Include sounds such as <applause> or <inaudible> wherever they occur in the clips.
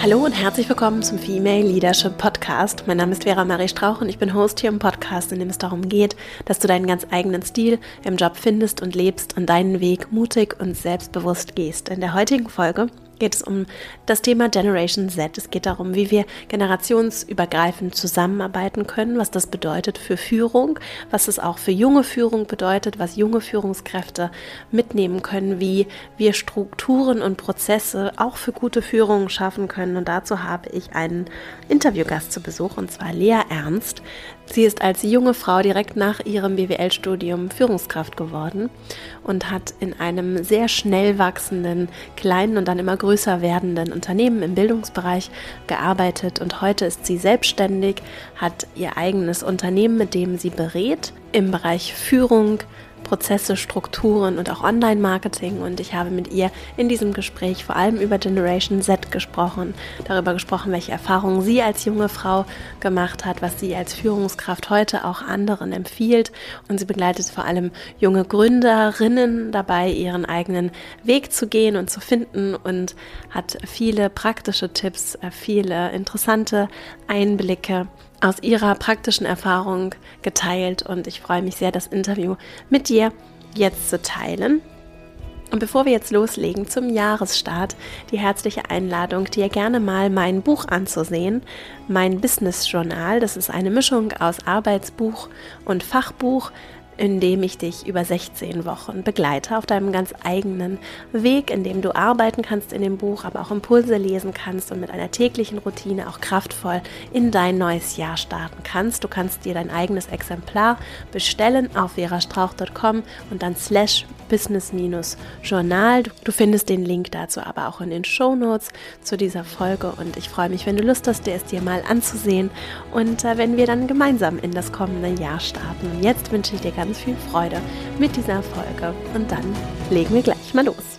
Hallo und herzlich willkommen zum Female Leadership Podcast. Mein Name ist Vera Marie Strauch und ich bin Host hier im Podcast, in dem es darum geht, dass du deinen ganz eigenen Stil im Job findest und lebst und deinen Weg mutig und selbstbewusst gehst. In der heutigen Folge geht es um das Thema Generation Z. Es geht darum, wie wir generationsübergreifend zusammenarbeiten können, was das bedeutet für Führung, was es auch für junge Führung bedeutet, was junge Führungskräfte mitnehmen können, wie wir Strukturen und Prozesse auch für gute Führung schaffen können. Und dazu habe ich einen Interviewgast zu Besuch, und zwar Lea Ernst. Sie ist als junge Frau direkt nach ihrem BWL-Studium Führungskraft geworden und hat in einem sehr schnell wachsenden, kleinen und dann immer größer werdenden Unternehmen im Bildungsbereich gearbeitet. Und heute ist sie selbstständig, hat ihr eigenes Unternehmen, mit dem sie berät im Bereich Führung, Prozesse, Strukturen und auch Online-Marketing. Und ich habe mit ihr in diesem Gespräch vor allem über Generation Z gesprochen, darüber gesprochen, welche Erfahrungen sie als junge Frau gemacht hat, was sie als Führungskraft heute auch anderen empfiehlt. Und sie begleitet vor allem junge Gründerinnen dabei, ihren eigenen Weg zu gehen und zu finden und hat viele praktische Tipps, äh, viele interessante Einblicke aus ihrer praktischen Erfahrung geteilt und ich freue mich sehr, das Interview mit dir jetzt zu teilen. Und bevor wir jetzt loslegen zum Jahresstart, die herzliche Einladung, dir gerne mal mein Buch anzusehen, mein Business Journal. Das ist eine Mischung aus Arbeitsbuch und Fachbuch in dem ich dich über 16 Wochen begleite auf deinem ganz eigenen Weg, in dem du arbeiten kannst in dem Buch, aber auch Impulse lesen kannst und mit einer täglichen Routine auch kraftvoll in dein neues Jahr starten kannst. Du kannst dir dein eigenes Exemplar bestellen auf verastrauch.com und dann slash business-journal. Du findest den Link dazu aber auch in den Show Notes zu dieser Folge und ich freue mich, wenn du Lust hast, dir es dir mal anzusehen und äh, wenn wir dann gemeinsam in das kommende Jahr starten. Und jetzt wünsche ich dir ganz viel Freude mit dieser Folge und dann legen wir gleich mal los.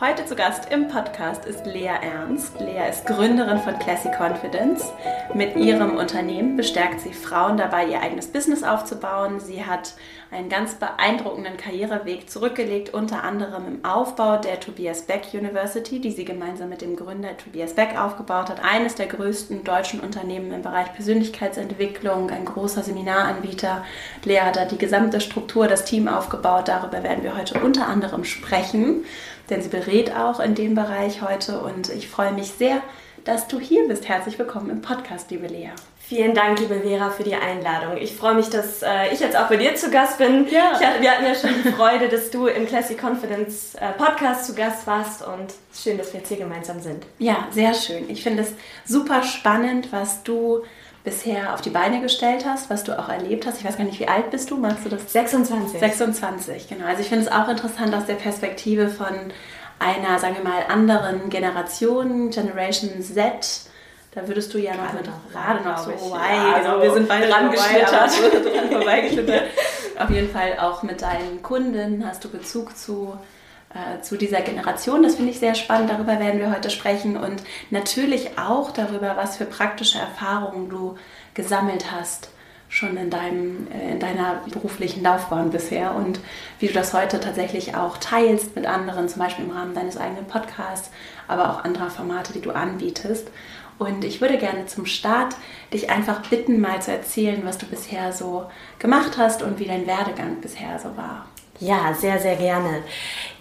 Heute zu Gast im Podcast ist Lea Ernst. Lea ist Gründerin von Classy Confidence. Mit ihrem Unternehmen bestärkt sie Frauen dabei, ihr eigenes Business aufzubauen. Sie hat einen ganz beeindruckenden Karriereweg zurückgelegt, unter anderem im Aufbau der Tobias Beck University, die sie gemeinsam mit dem Gründer Tobias Beck aufgebaut hat. Eines der größten deutschen Unternehmen im Bereich Persönlichkeitsentwicklung, ein großer Seminaranbieter. Lea hat da die gesamte Struktur, das Team aufgebaut. Darüber werden wir heute unter anderem sprechen denn sie berät auch in dem Bereich heute und ich freue mich sehr, dass du hier bist. Herzlich willkommen im Podcast, liebe Lea. Vielen Dank, liebe Vera, für die Einladung. Ich freue mich, dass äh, ich jetzt auch bei dir zu Gast bin. Ja. Hatte, wir hatten ja schon die Freude, dass du im Classic Confidence äh, Podcast zu Gast warst und schön, dass wir jetzt hier gemeinsam sind. Ja, sehr schön. Ich finde es super spannend, was du bisher auf die Beine gestellt hast, was du auch erlebt hast. Ich weiß gar nicht, wie alt bist du? Magst du das? 26. 26, genau. Also ich finde es auch interessant aus der Perspektive von einer, sagen wir mal, anderen Generation, Generation Z. Da würdest du ja noch gerade mit gerade noch so weit. Ja, also wir sind beide dran geschlittert. vorbeigeschlittert. <laughs> Auf jeden Fall auch mit deinen Kunden hast du Bezug zu äh, zu dieser Generation. Das finde ich sehr spannend. Darüber werden wir heute sprechen und natürlich auch darüber, was für praktische Erfahrungen du gesammelt hast schon in, deinem, äh, in deiner beruflichen Laufbahn bisher und wie du das heute tatsächlich auch teilst mit anderen, zum Beispiel im Rahmen deines eigenen Podcasts, aber auch anderer Formate, die du anbietest. Und ich würde gerne zum Start dich einfach bitten, mal zu erzählen, was du bisher so gemacht hast und wie dein Werdegang bisher so war. Ja, sehr, sehr gerne.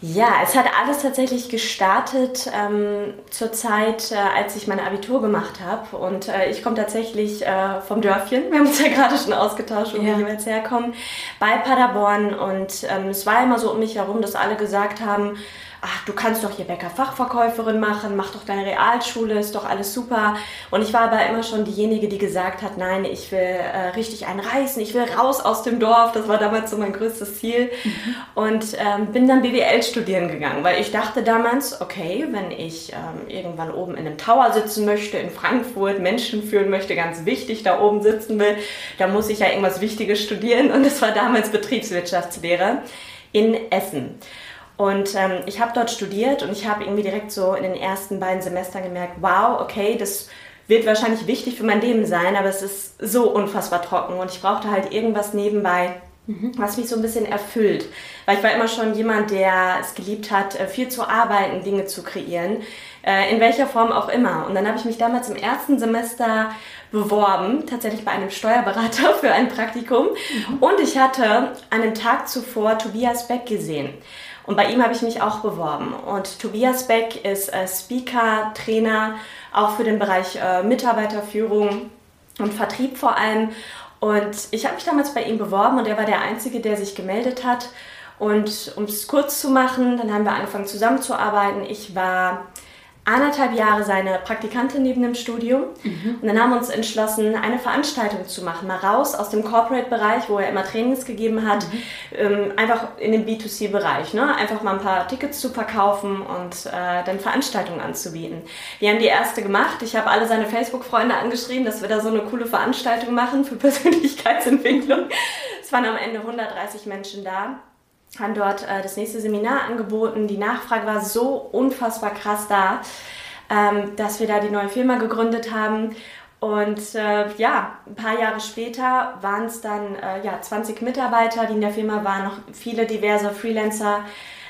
Ja, es hat alles tatsächlich gestartet ähm, zur Zeit, äh, als ich mein Abitur gemacht habe. Und äh, ich komme tatsächlich äh, vom Dörfchen. Wir haben uns ja <laughs> gerade schon ausgetauscht, wo ja. wir jeweils herkommen, bei Paderborn. Und ähm, es war immer so um mich herum, dass alle gesagt haben, ach, du kannst doch hier Bäcker-Fachverkäuferin machen, mach doch deine Realschule, ist doch alles super. Und ich war aber immer schon diejenige, die gesagt hat, nein, ich will äh, richtig einen reißen, ich will raus aus dem Dorf. Das war damals so mein größtes Ziel. Mhm. Und ähm, bin dann BWL studieren gegangen, weil ich dachte damals, okay, wenn ich ähm, irgendwann oben in einem Tower sitzen möchte, in Frankfurt, Menschen führen möchte, ganz wichtig da oben sitzen will, dann muss ich ja irgendwas Wichtiges studieren. Und das war damals Betriebswirtschaftslehre in Essen. Und ähm, ich habe dort studiert und ich habe irgendwie direkt so in den ersten beiden Semestern gemerkt, wow, okay, das wird wahrscheinlich wichtig für mein Leben sein, aber es ist so unfassbar trocken und ich brauchte halt irgendwas nebenbei, mhm. was mich so ein bisschen erfüllt. Weil ich war immer schon jemand, der es geliebt hat, äh, viel zu arbeiten, Dinge zu kreieren, äh, in welcher Form auch immer. Und dann habe ich mich damals im ersten Semester beworben, tatsächlich bei einem Steuerberater <laughs> für ein Praktikum. Mhm. Und ich hatte dem Tag zuvor Tobias Beck gesehen. Und bei ihm habe ich mich auch beworben. Und Tobias Beck ist äh, Speaker, Trainer, auch für den Bereich äh, Mitarbeiterführung und Vertrieb vor allem. Und ich habe mich damals bei ihm beworben und er war der Einzige, der sich gemeldet hat. Und um es kurz zu machen, dann haben wir angefangen zusammenzuarbeiten. Ich war anderthalb Jahre seine Praktikantin neben dem Studium. Mhm. Und dann haben wir uns entschlossen, eine Veranstaltung zu machen, mal raus aus dem Corporate-Bereich, wo er immer Trainings gegeben hat, mhm. ähm, einfach in den B2C-Bereich. Ne? Einfach mal ein paar Tickets zu verkaufen und äh, dann Veranstaltungen anzubieten. Wir haben die erste gemacht. Ich habe alle seine Facebook-Freunde angeschrieben, dass wir da so eine coole Veranstaltung machen für <laughs> Persönlichkeitsentwicklung. Es waren am Ende 130 Menschen da haben dort äh, das nächste Seminar angeboten. Die Nachfrage war so unfassbar krass da, ähm, dass wir da die neue Firma gegründet haben. Und äh, ja, ein paar Jahre später waren es dann äh, ja, 20 Mitarbeiter, die in der Firma waren, noch viele diverse Freelancer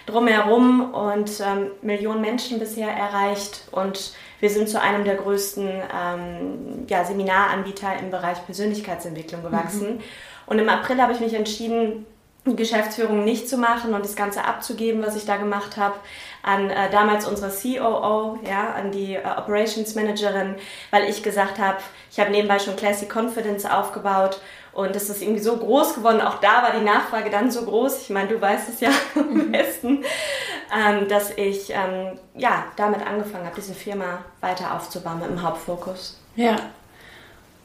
drumherum und ähm, Millionen Menschen bisher erreicht. Und wir sind zu einem der größten ähm, ja, Seminaranbieter im Bereich Persönlichkeitsentwicklung gewachsen. Mhm. Und im April habe ich mich entschieden, Geschäftsführung nicht zu machen und das Ganze abzugeben, was ich da gemacht habe, an äh, damals unsere COO, ja, an die äh, Operations Managerin, weil ich gesagt habe, ich habe nebenbei schon Classic Confidence aufgebaut und es ist irgendwie so groß geworden. Auch da war die Nachfrage dann so groß. Ich meine, du weißt es ja <laughs> am mhm. besten, ähm, dass ich ähm, ja damit angefangen habe, diese Firma weiter aufzubauen mit dem Hauptfokus. Ja.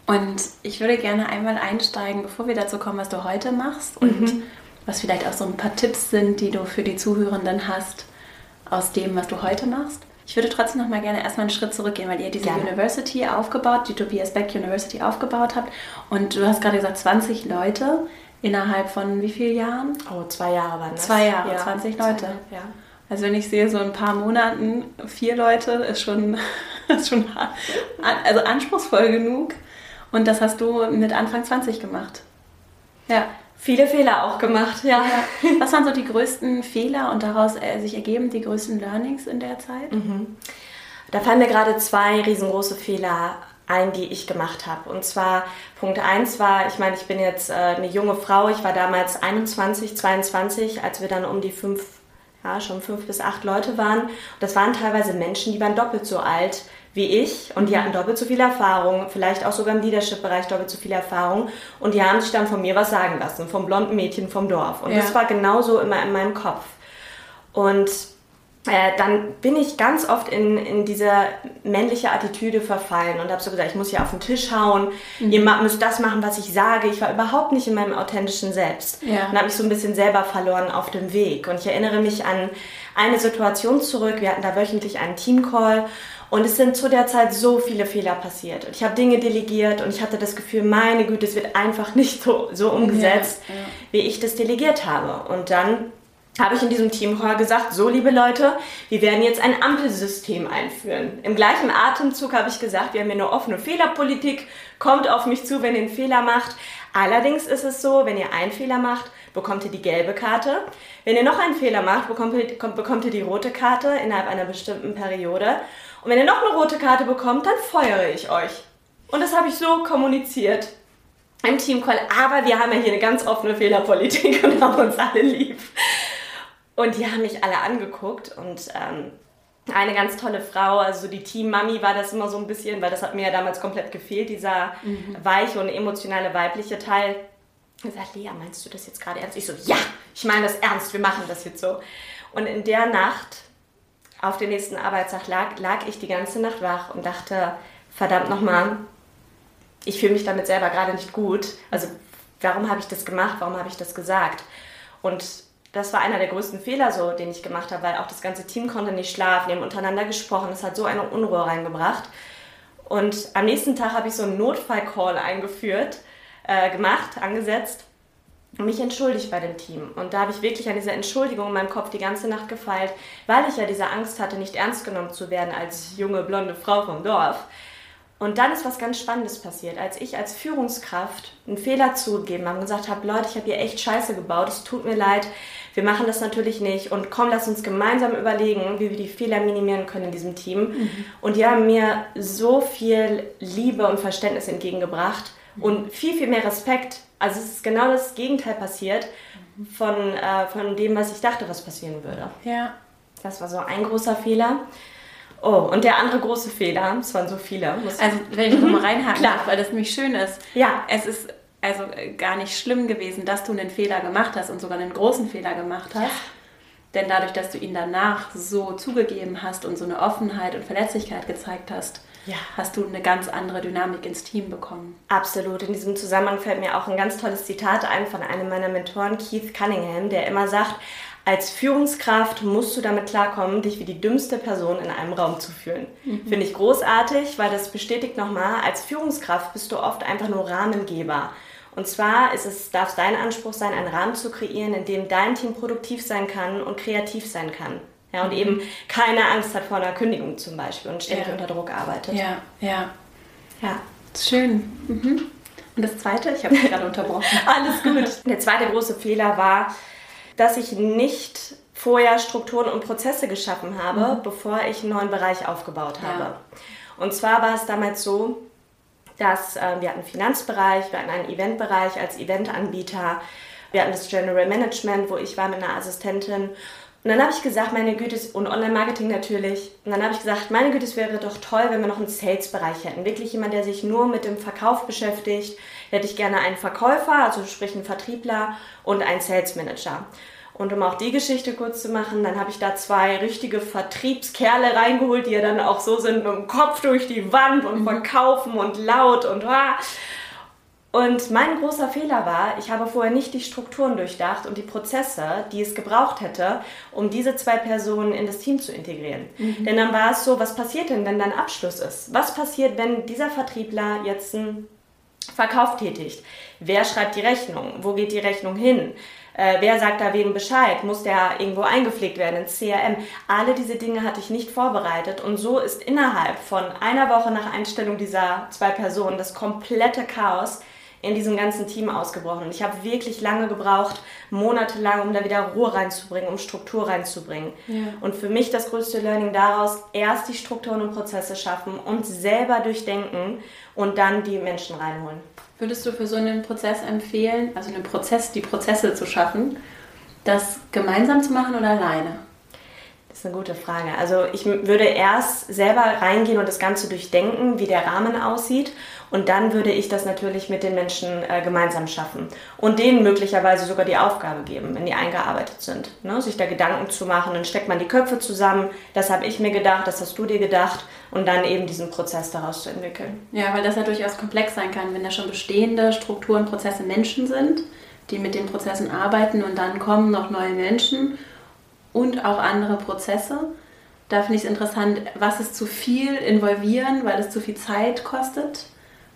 Und ich würde gerne einmal einsteigen, bevor wir dazu kommen, was du heute machst und mhm was vielleicht auch so ein paar Tipps sind, die du für die Zuhörenden hast aus dem, was du heute machst. Ich würde trotzdem noch mal gerne erstmal einen Schritt zurückgehen, weil ihr diese gerne. University aufgebaut, die Tobias Beck University aufgebaut habt. Und du hast gerade gesagt, 20 Leute innerhalb von wie vielen Jahren? Oh, zwei Jahre waren das. Zwei Jahre, ja, 20 Leute. ja. Also wenn ich sehe, so ein paar Monaten, vier Leute, ist schon, <laughs> ist schon also anspruchsvoll genug. Und das hast du mit Anfang 20 gemacht. Ja viele Fehler auch gemacht, ja. Was waren so die größten Fehler und daraus äh, sich ergeben die größten Learnings in der Zeit? Mhm. Da fallen mir gerade zwei riesengroße Fehler ein, die ich gemacht habe. Und zwar Punkt 1 war, ich meine, ich bin jetzt äh, eine junge Frau, ich war damals 21, 22, als wir dann um die fünf, ja, schon fünf bis acht Leute waren. Und das waren teilweise Menschen, die waren doppelt so alt wie ich und die hatten doppelt so viel Erfahrung, vielleicht auch sogar im Leadership-Bereich doppelt so viel Erfahrung und die haben sich dann von mir was sagen lassen, vom blonden Mädchen vom Dorf. Und ja. das war genauso immer in meinem Kopf. Und äh, dann bin ich ganz oft in, in diese männliche Attitüde verfallen und habe so gesagt, ich muss hier auf den Tisch hauen, mhm. ihr müsst das machen, was ich sage. Ich war überhaupt nicht in meinem authentischen Selbst ja. und habe mich so ein bisschen selber verloren auf dem Weg. Und ich erinnere mich an eine Situation zurück, wir hatten da wöchentlich einen Teamcall und es sind zu der Zeit so viele Fehler passiert. Und ich habe Dinge delegiert und ich hatte das Gefühl, meine Güte, es wird einfach <laughs> nicht so, so umgesetzt, ja, ja. wie ich das delegiert habe. Und dann habe ich in diesem Teamcall gesagt, so liebe Leute, wir werden jetzt ein Ampelsystem einführen. Im gleichen Atemzug habe ich gesagt, wir haben hier eine offene Fehlerpolitik, kommt auf mich zu, wenn ihr einen Fehler macht. Allerdings ist es so, wenn ihr einen Fehler macht, bekommt ihr die gelbe Karte. Wenn ihr noch einen Fehler macht, bekommt ihr, bekommt ihr die rote Karte innerhalb einer bestimmten Periode. Und wenn ihr noch eine rote Karte bekommt, dann feuere ich euch. Und das habe ich so kommuniziert im Teamcall. Aber wir haben ja hier eine ganz offene Fehlerpolitik und haben uns alle lieb. Und die haben mich alle angeguckt und ähm, eine ganz tolle Frau, also die Team-Mami war das immer so ein bisschen, weil das hat mir ja damals komplett gefehlt, dieser mhm. weiche und emotionale weibliche Teil. Und sagt, Lea, meinst du das jetzt gerade ernst? Ich so, ja, ich meine das ernst, wir machen das jetzt so. Und in der Nacht auf den nächsten Arbeitstag lag, lag ich die ganze Nacht wach und dachte, verdammt nochmal, ich fühle mich damit selber gerade nicht gut. Also warum habe ich das gemacht? Warum habe ich das gesagt? Und das war einer der größten Fehler, so, den ich gemacht habe, weil auch das ganze Team konnte nicht schlafen, die haben untereinander gesprochen, das hat so eine Unruhe reingebracht. Und am nächsten Tag habe ich so einen Notfallcall eingeführt, äh, gemacht, angesetzt mich entschuldigt bei dem Team. Und da habe ich wirklich an dieser Entschuldigung in meinem Kopf die ganze Nacht gefeilt, weil ich ja diese Angst hatte, nicht ernst genommen zu werden als junge blonde Frau vom Dorf. Und dann ist was ganz Spannendes passiert. Als ich als Führungskraft einen Fehler zugegeben habe und gesagt habe, Leute, ich habe hier echt Scheiße gebaut, es tut mir leid, wir machen das natürlich nicht und komm, lass uns gemeinsam überlegen, wie wir die Fehler minimieren können in diesem Team. Mhm. Und die haben mir so viel Liebe und Verständnis entgegengebracht und viel, viel mehr Respekt. Also es ist genau das Gegenteil passiert von, äh, von dem, was ich dachte, was passieren würde. Ja. Das war so ein großer Fehler. Oh, und der andere große Fehler, es waren so viele. Also, wenn ich noch mal reinhaken darf, weil das nämlich schön ist. Ja. Es ist also äh, gar nicht schlimm gewesen, dass du einen Fehler gemacht hast und sogar einen großen Fehler gemacht hast. Ja. Denn dadurch, dass du ihn danach so zugegeben hast und so eine Offenheit und Verletzlichkeit gezeigt hast, ja. hast du eine ganz andere Dynamik ins Team bekommen. Absolut. In diesem Zusammenhang fällt mir auch ein ganz tolles Zitat ein von einem meiner Mentoren, Keith Cunningham, der immer sagt, als Führungskraft musst du damit klarkommen, dich wie die dümmste Person in einem Raum zu fühlen. Mhm. Finde ich großartig, weil das bestätigt nochmal, als Führungskraft bist du oft einfach nur Rahmengeber. Und zwar ist es, darf es dein Anspruch sein, einen Rahmen zu kreieren, in dem dein Team produktiv sein kann und kreativ sein kann. Ja, und eben keine Angst hat vor einer Kündigung zum Beispiel und ständig ja. unter Druck arbeitet. Ja, ja. Ja. Schön. Mhm. Und das zweite, ich habe dich gerade unterbrochen. <laughs> Alles gut. Der zweite große Fehler war, dass ich nicht vorher Strukturen und Prozesse geschaffen habe, mhm. bevor ich einen neuen Bereich aufgebaut habe. Ja. Und zwar war es damals so, dass äh, wir hatten einen Finanzbereich, wir hatten einen Eventbereich als Eventanbieter, wir hatten das General Management, wo ich war mit einer Assistentin. Und dann habe ich gesagt, meine Güte, und Online-Marketing natürlich. Und dann habe ich gesagt, meine Güte, es wäre doch toll, wenn wir noch einen Sales-Bereich hätten. Wirklich jemand, der sich nur mit dem Verkauf beschäftigt. Hätte ich gerne einen Verkäufer, also sprich einen Vertriebler und einen Sales-Manager. Und um auch die Geschichte kurz zu machen, dann habe ich da zwei richtige Vertriebskerle reingeholt, die ja dann auch so sind, mit dem Kopf durch die Wand und mhm. verkaufen und laut und ah. Und mein großer Fehler war, ich habe vorher nicht die Strukturen durchdacht und die Prozesse, die es gebraucht hätte, um diese zwei Personen in das Team zu integrieren. Mhm. Denn dann war es so, was passiert denn, wenn dann Abschluss ist? Was passiert, wenn dieser Vertriebler jetzt einen Verkauf tätigt? Wer schreibt die Rechnung? Wo geht die Rechnung hin? Äh, wer sagt da wem Bescheid? Muss der irgendwo eingepflegt werden ins CRM? Alle diese Dinge hatte ich nicht vorbereitet und so ist innerhalb von einer Woche nach Einstellung dieser zwei Personen das komplette Chaos in diesem ganzen Team ausgebrochen. Und ich habe wirklich lange gebraucht, monatelang, um da wieder Ruhe reinzubringen, um Struktur reinzubringen. Ja. Und für mich das größte Learning daraus, erst die Strukturen und Prozesse schaffen und selber durchdenken und dann die Menschen reinholen. Würdest du für so einen Prozess empfehlen, also einen Prozess, die Prozesse zu schaffen, das gemeinsam zu machen oder alleine? Das ist eine gute Frage. Also ich würde erst selber reingehen und das Ganze durchdenken, wie der Rahmen aussieht. Und dann würde ich das natürlich mit den Menschen äh, gemeinsam schaffen. Und denen möglicherweise sogar die Aufgabe geben, wenn die eingearbeitet sind. Ne? Sich da Gedanken zu machen, dann steckt man die Köpfe zusammen. Das habe ich mir gedacht, das hast du dir gedacht. Und dann eben diesen Prozess daraus zu entwickeln. Ja, weil das ja durchaus komplex sein kann, wenn da schon bestehende Strukturen, Prozesse Menschen sind, die mit den Prozessen arbeiten und dann kommen noch neue Menschen und auch andere Prozesse. Da finde ich es interessant, was ist zu viel involvieren, weil es zu viel Zeit kostet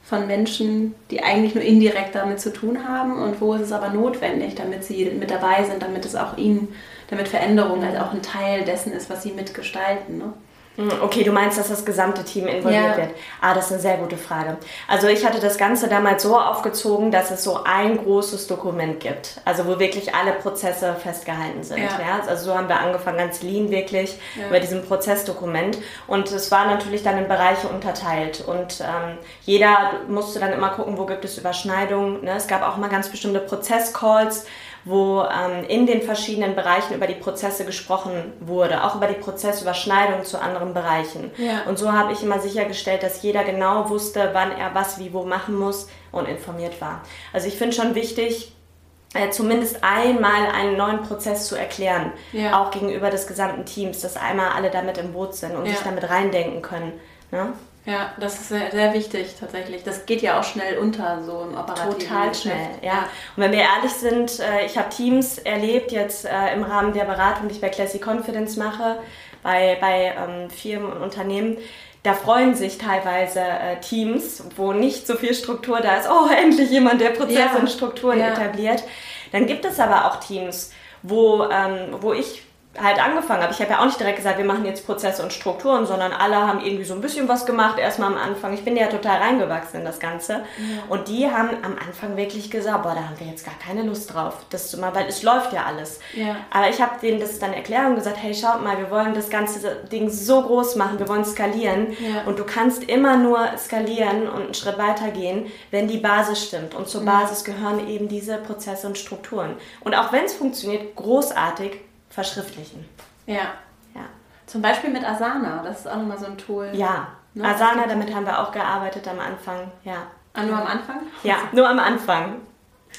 von Menschen, die eigentlich nur indirekt damit zu tun haben und wo ist es aber notwendig, damit sie mit dabei sind, damit es auch ihnen, damit Veränderung halt auch ein Teil dessen ist, was sie mitgestalten. Ne? Hm, okay, du meinst, dass das gesamte Team involviert ja. wird. Ah, das ist eine sehr gute Frage. Also ich hatte das Ganze damals so aufgezogen, dass es so ein großes Dokument gibt. Also wo wirklich alle Prozesse festgehalten sind. Ja. ja? Also so haben wir angefangen, ganz lean wirklich ja. über diesem Prozessdokument. Und es war natürlich dann in Bereiche unterteilt. Und ähm, jeder musste dann immer gucken, wo gibt es Überschneidungen. Ne? Es gab auch mal ganz bestimmte Prozesscalls wo ähm, in den verschiedenen Bereichen über die Prozesse gesprochen wurde, auch über die Prozessüberschneidung zu anderen Bereichen. Ja. Und so habe ich immer sichergestellt, dass jeder genau wusste, wann er was wie wo machen muss und informiert war. Also ich finde schon wichtig, äh, zumindest einmal einen neuen Prozess zu erklären, ja. auch gegenüber des gesamten Teams, dass einmal alle damit im Boot sind und ja. sich damit reindenken können. Ne? Ja, das ist sehr, sehr, wichtig tatsächlich. Das geht ja auch schnell unter, so im operativen Total schnell, ja. Und wenn wir ehrlich sind, äh, ich habe Teams erlebt jetzt äh, im Rahmen der Beratung, die ich bei Classy Confidence mache, bei, bei ähm, Firmen und Unternehmen, da freuen sich teilweise äh, Teams, wo nicht so viel Struktur da ist. Oh, <laughs> endlich jemand, der Prozesse ja. und Strukturen ja. etabliert. Dann gibt es aber auch Teams, wo, ähm, wo ich halt angefangen habe. Ich habe ja auch nicht direkt gesagt, wir machen jetzt Prozesse und Strukturen, sondern alle haben irgendwie so ein bisschen was gemacht, erstmal am Anfang. Ich bin ja total reingewachsen in das Ganze. Ja. Und die haben am Anfang wirklich gesagt, boah, da haben wir jetzt gar keine Lust drauf, das zu machen, weil es läuft ja alles. Ja. Aber ich habe denen das dann erklärt und gesagt, hey, schaut mal, wir wollen das ganze Ding so groß machen, wir wollen skalieren. Ja. Und du kannst immer nur skalieren und einen Schritt weiter gehen, wenn die Basis stimmt. Und zur Basis gehören eben diese Prozesse und Strukturen. Und auch wenn es funktioniert, großartig, verschriftlichen. Ja. ja. Zum Beispiel mit Asana, das ist auch nochmal so ein Tool. Ja, ne? Asana, damit haben wir auch gearbeitet am Anfang, ja. Ah, nur am Anfang? Ja, nur am Anfang.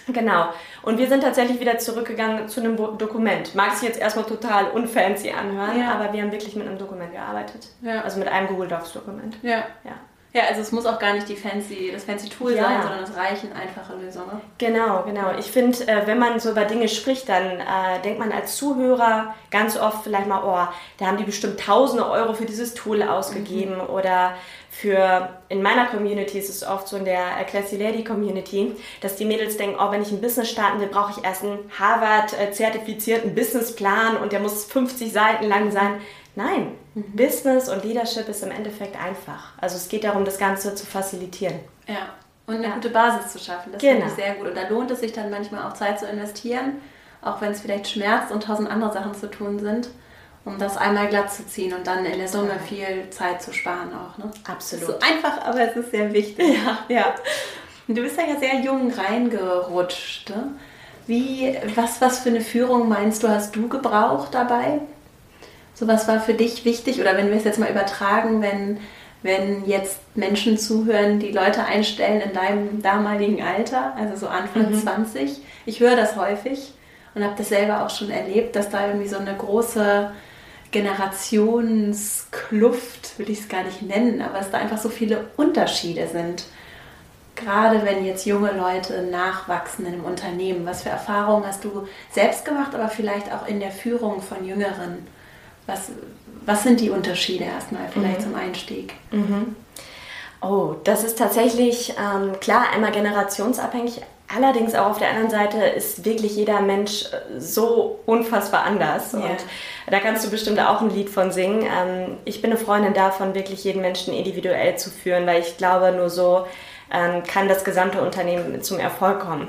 Genau. Und wir sind tatsächlich wieder zurückgegangen zu einem Dokument. Mag sich jetzt erstmal total unfancy anhören, ja. aber wir haben wirklich mit einem Dokument gearbeitet. Ja. Also mit einem Google Docs Dokument. Ja. ja. Ja, also es muss auch gar nicht die fancy, das fancy Tool ja. sein, sondern es reichen einfache Lösungen. Genau, genau. Ich finde, äh, wenn man so über Dinge spricht, dann äh, denkt man als Zuhörer ganz oft vielleicht mal, oh, da haben die bestimmt tausende Euro für dieses Tool ausgegeben mhm. oder für, in meiner Community ist es oft so in der Classy Lady Community, dass die Mädels denken, oh, wenn ich ein Business starten will, brauche ich erst einen Harvard-zertifizierten Businessplan und der muss 50 Seiten lang sein. Nein, mhm. Business und Leadership ist im Endeffekt einfach. Also es geht darum, das Ganze zu facilitieren. Ja, und eine ja. gute Basis zu schaffen. Das genau. finde ich sehr gut. Und da lohnt es sich dann manchmal auch Zeit zu investieren, auch wenn es vielleicht schmerzt und tausend andere Sachen zu tun sind, um das einmal glatt zu ziehen und dann in der Summe viel Zeit zu sparen auch. Ne? Absolut. So einfach, aber es ist sehr wichtig. Ja. ja. Und du bist ja sehr jung reingerutscht. Ne? Wie, was, was für eine Führung meinst du, hast du gebraucht dabei? So was war für dich wichtig? Oder wenn wir es jetzt mal übertragen, wenn, wenn jetzt Menschen zuhören, die Leute einstellen in deinem damaligen Alter, also so Anfang mhm. 20. Ich höre das häufig und habe das selber auch schon erlebt, dass da irgendwie so eine große Generationskluft, will ich es gar nicht nennen, aber es da einfach so viele Unterschiede sind. Gerade wenn jetzt junge Leute nachwachsen in einem Unternehmen, was für Erfahrungen hast du selbst gemacht, aber vielleicht auch in der Führung von Jüngeren? Was, was sind die Unterschiede erstmal vielleicht mhm. zum Einstieg? Mhm. Oh, das ist tatsächlich ähm, klar einmal generationsabhängig. Allerdings auch auf der anderen Seite ist wirklich jeder Mensch äh, so unfassbar anders. Ja. Und da kannst du bestimmt auch ein Lied von singen. Ähm, ich bin eine Freundin davon, wirklich jeden Menschen individuell zu führen, weil ich glaube, nur so ähm, kann das gesamte Unternehmen zum Erfolg kommen.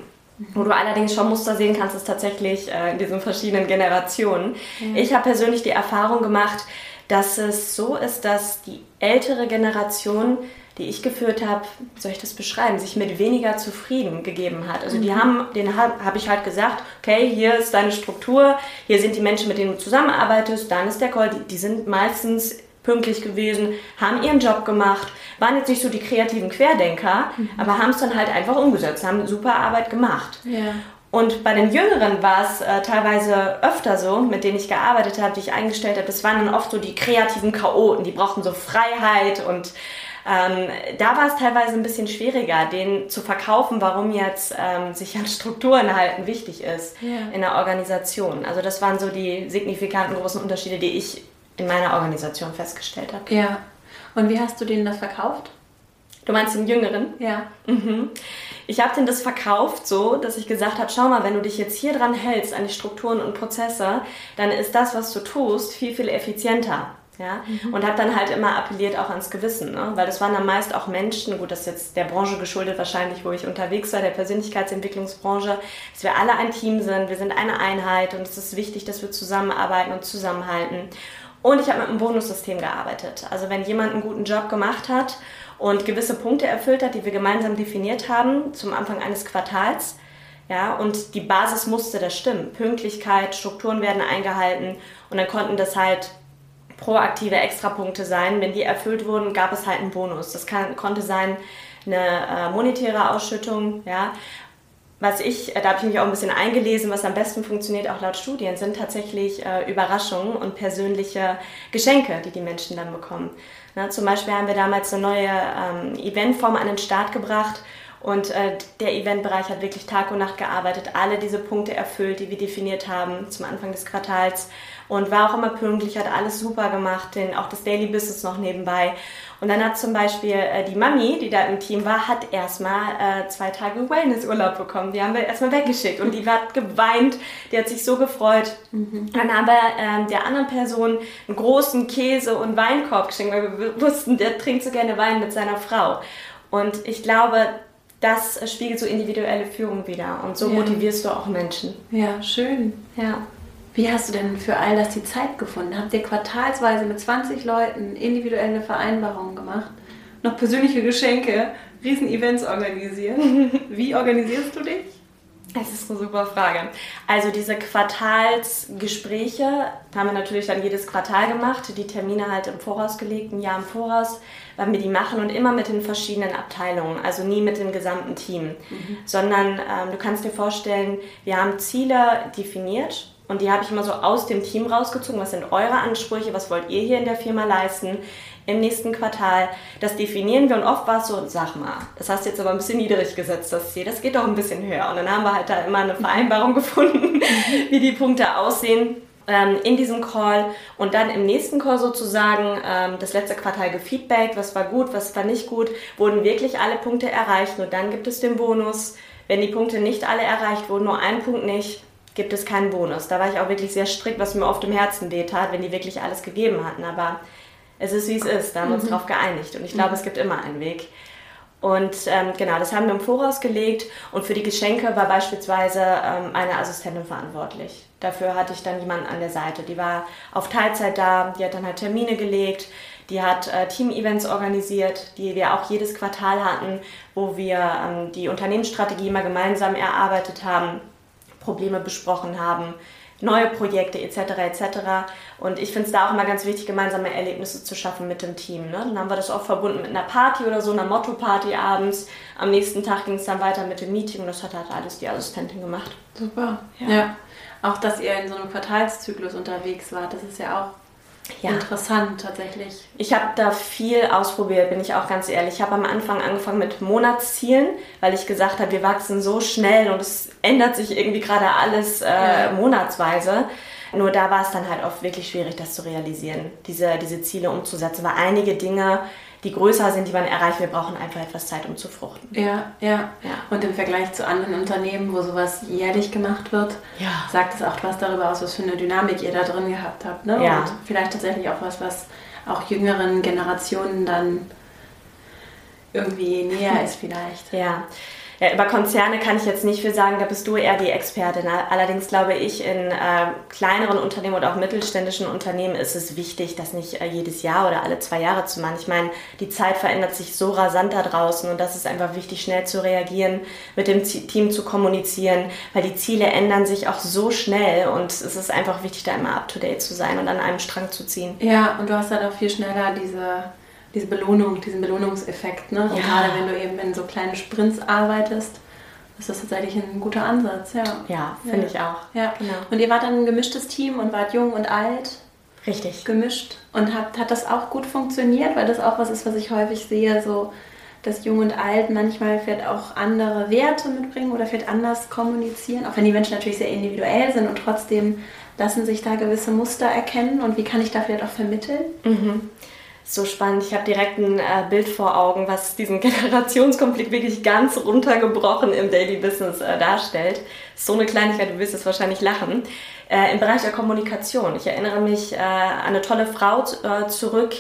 Wo du allerdings schon Muster sehen kannst, ist tatsächlich äh, in diesen verschiedenen Generationen. Mhm. Ich habe persönlich die Erfahrung gemacht, dass es so ist, dass die ältere Generation, die ich geführt habe, soll ich das beschreiben, sich mit weniger zufrieden gegeben hat. Also die mhm. haben, den habe hab ich halt gesagt, okay, hier ist deine Struktur, hier sind die Menschen, mit denen du zusammenarbeitest, dann ist der Call. Die, die sind meistens pünktlich gewesen, haben ihren Job gemacht, waren jetzt nicht so die kreativen Querdenker, mhm. aber haben es dann halt einfach umgesetzt, haben super Arbeit gemacht. Ja. Und bei den Jüngeren war es äh, teilweise öfter so, mit denen ich gearbeitet habe, die ich eingestellt habe, das waren dann oft so die kreativen Chaoten, die brauchten so Freiheit und ähm, da war es teilweise ein bisschen schwieriger, denen zu verkaufen, warum jetzt ähm, sich an Strukturen halten wichtig ist ja. in der Organisation. Also das waren so die signifikanten großen Unterschiede, die ich in meiner Organisation festgestellt habe. Ja. Und wie hast du denen das verkauft? Du meinst den Jüngeren? Ja. Mhm. Ich habe denen das verkauft so, dass ich gesagt habe, schau mal, wenn du dich jetzt hier dran hältst an die Strukturen und Prozesse, dann ist das, was du tust, viel, viel effizienter. Ja? Mhm. Und habe dann halt immer appelliert auch ans Gewissen, ne? weil das waren dann meist auch Menschen, gut, das ist jetzt der Branche geschuldet wahrscheinlich, wo ich unterwegs war, der Persönlichkeitsentwicklungsbranche, dass wir alle ein Team sind, wir sind eine Einheit und es ist wichtig, dass wir zusammenarbeiten und zusammenhalten. Und ich habe mit einem Bonussystem gearbeitet. Also wenn jemand einen guten Job gemacht hat und gewisse Punkte erfüllt hat, die wir gemeinsam definiert haben zum Anfang eines Quartals, ja, und die Basis musste das stimmen. Pünktlichkeit, Strukturen werden eingehalten und dann konnten das halt proaktive Extrapunkte sein. Wenn die erfüllt wurden, gab es halt einen Bonus. Das kann, konnte sein eine äh, monetäre Ausschüttung, ja, was ich, äh, da habe ich mich auch ein bisschen eingelesen, was am besten funktioniert, auch laut Studien, sind tatsächlich äh, Überraschungen und persönliche Geschenke, die die Menschen dann bekommen. Na, zum Beispiel haben wir damals eine neue ähm, Eventform an den Start gebracht Und äh, der Eventbereich hat wirklich Tag und Nacht gearbeitet, alle diese Punkte erfüllt, die wir definiert haben zum Anfang des Quartals und war auch immer pünktlich, hat alles super gemacht, den, auch das Daily Business noch nebenbei. Und dann hat zum Beispiel äh, die Mami, die da im Team war, hat erstmal äh, zwei Tage Wellnessurlaub bekommen. Die haben wir erstmal weggeschickt und die hat geweint, die hat sich so gefreut. Mhm. Dann haben wir äh, der anderen Person einen großen Käse- und Weinkorb geschenkt, weil wir <laughs> wussten, der trinkt so gerne Wein mit seiner Frau. Und ich glaube, das spiegelt so individuelle Führung wieder und so ja. motivierst du auch Menschen. Ja, schön. Ja. Wie hast du denn für all das die Zeit gefunden? Habt ihr quartalsweise mit 20 Leuten individuelle Vereinbarungen gemacht? Noch persönliche Geschenke, Riesen-Events organisieren? <laughs> Wie organisierst du dich? Das ist eine super Frage. Also diese Quartalsgespräche haben wir natürlich dann jedes Quartal gemacht, die Termine halt im Voraus gelegt, ein Jahr im Voraus, weil wir die machen und immer mit den verschiedenen Abteilungen, also nie mit dem gesamten Team, mhm. sondern ähm, du kannst dir vorstellen, wir haben Ziele definiert und die habe ich immer so aus dem Team rausgezogen. Was sind eure Ansprüche? Was wollt ihr hier in der Firma leisten? Im nächsten Quartal. Das definieren wir und oft war es so, sag mal, das hast du jetzt aber ein bisschen niedrig gesetzt, das Ziel. Das geht doch ein bisschen höher. Und dann haben wir halt da immer eine Vereinbarung <laughs> gefunden, wie die Punkte aussehen ähm, in diesem Call und dann im nächsten Call sozusagen ähm, das letzte Quartal gefeedbackt, was war gut, was war nicht gut, wurden wirklich alle Punkte erreicht, nur dann gibt es den Bonus. Wenn die Punkte nicht alle erreicht wurden, nur ein Punkt nicht, gibt es keinen Bonus. Da war ich auch wirklich sehr strikt, was mir oft im Herzen wehtat, wenn die wirklich alles gegeben hatten. Aber es ist, wie es ist. Da haben wir uns mhm. darauf geeinigt. Und ich glaube, mhm. es gibt immer einen Weg. Und ähm, genau, das haben wir im Voraus gelegt. Und für die Geschenke war beispielsweise ähm, eine Assistentin verantwortlich. Dafür hatte ich dann jemanden an der Seite. Die war auf Teilzeit da, die hat dann halt Termine gelegt, die hat äh, Team-Events organisiert, die wir auch jedes Quartal hatten, wo wir ähm, die Unternehmensstrategie immer gemeinsam erarbeitet haben Probleme besprochen haben, neue Projekte etc. etc. Und ich finde es da auch immer ganz wichtig, gemeinsame Erlebnisse zu schaffen mit dem Team. Ne? Dann haben wir das oft verbunden mit einer Party oder so, einer Motto-Party abends. Am nächsten Tag ging es dann weiter mit dem Meeting und das hat halt alles die Assistentin gemacht. Super, ja. ja. Auch, dass ihr in so einem Quartalszyklus unterwegs wart, das ist ja auch ja. interessant tatsächlich. Ich habe da viel ausprobiert, bin ich auch ganz ehrlich. Ich habe am Anfang angefangen mit Monatszielen, weil ich gesagt habe, wir wachsen so schnell und es ändert sich irgendwie gerade alles äh, ja. monatsweise. Nur da war es dann halt oft wirklich schwierig, das zu realisieren, diese, diese Ziele umzusetzen, weil einige Dinge die größer sind, die man erreicht. Wir brauchen einfach etwas Zeit, um zu fruchten. Ja, ja, ja. Und im Vergleich zu anderen Unternehmen, wo sowas jährlich gemacht wird, ja. sagt es auch was darüber aus, was für eine Dynamik ihr da drin gehabt habt. Ne? Ja. Und vielleicht tatsächlich auch was, was auch jüngeren Generationen dann irgendwie näher <laughs> ist vielleicht. Ja. Ja, über Konzerne kann ich jetzt nicht viel sagen, da bist du eher die Expertin. Allerdings glaube ich, in äh, kleineren Unternehmen oder auch mittelständischen Unternehmen ist es wichtig, das nicht äh, jedes Jahr oder alle zwei Jahre zu machen. Ich meine, die Zeit verändert sich so rasant da draußen und das ist einfach wichtig, schnell zu reagieren, mit dem Z Team zu kommunizieren, weil die Ziele ändern sich auch so schnell und es ist einfach wichtig, da immer up-to-date zu sein und an einem Strang zu ziehen. Ja, und du hast halt auch viel schneller diese diese Belohnung, diesen Belohnungseffekt. Ne? Ja. gerade wenn du eben in so kleinen Sprints arbeitest, ist das tatsächlich ein guter Ansatz. Ja, ja finde ja. ich auch. Ja. Genau. Und ihr wart dann ein gemischtes Team und wart jung und alt. Richtig. Gemischt. Und hat, hat das auch gut funktioniert? Weil das auch was ist, was ich häufig sehe, so dass Jung und Alt manchmal vielleicht auch andere Werte mitbringen oder vielleicht anders kommunizieren, auch wenn die Menschen natürlich sehr individuell sind und trotzdem lassen sich da gewisse Muster erkennen und wie kann ich da vielleicht auch vermitteln? Mhm so spannend. Ich habe direkt ein äh, Bild vor Augen, was diesen <laughs> Generationskonflikt wirklich ganz runtergebrochen im Daily Business äh, darstellt. So eine Kleinigkeit, du wirst es wahrscheinlich lachen. Äh, Im Bereich der Kommunikation. Ich erinnere mich äh, an eine tolle Frau äh, zurück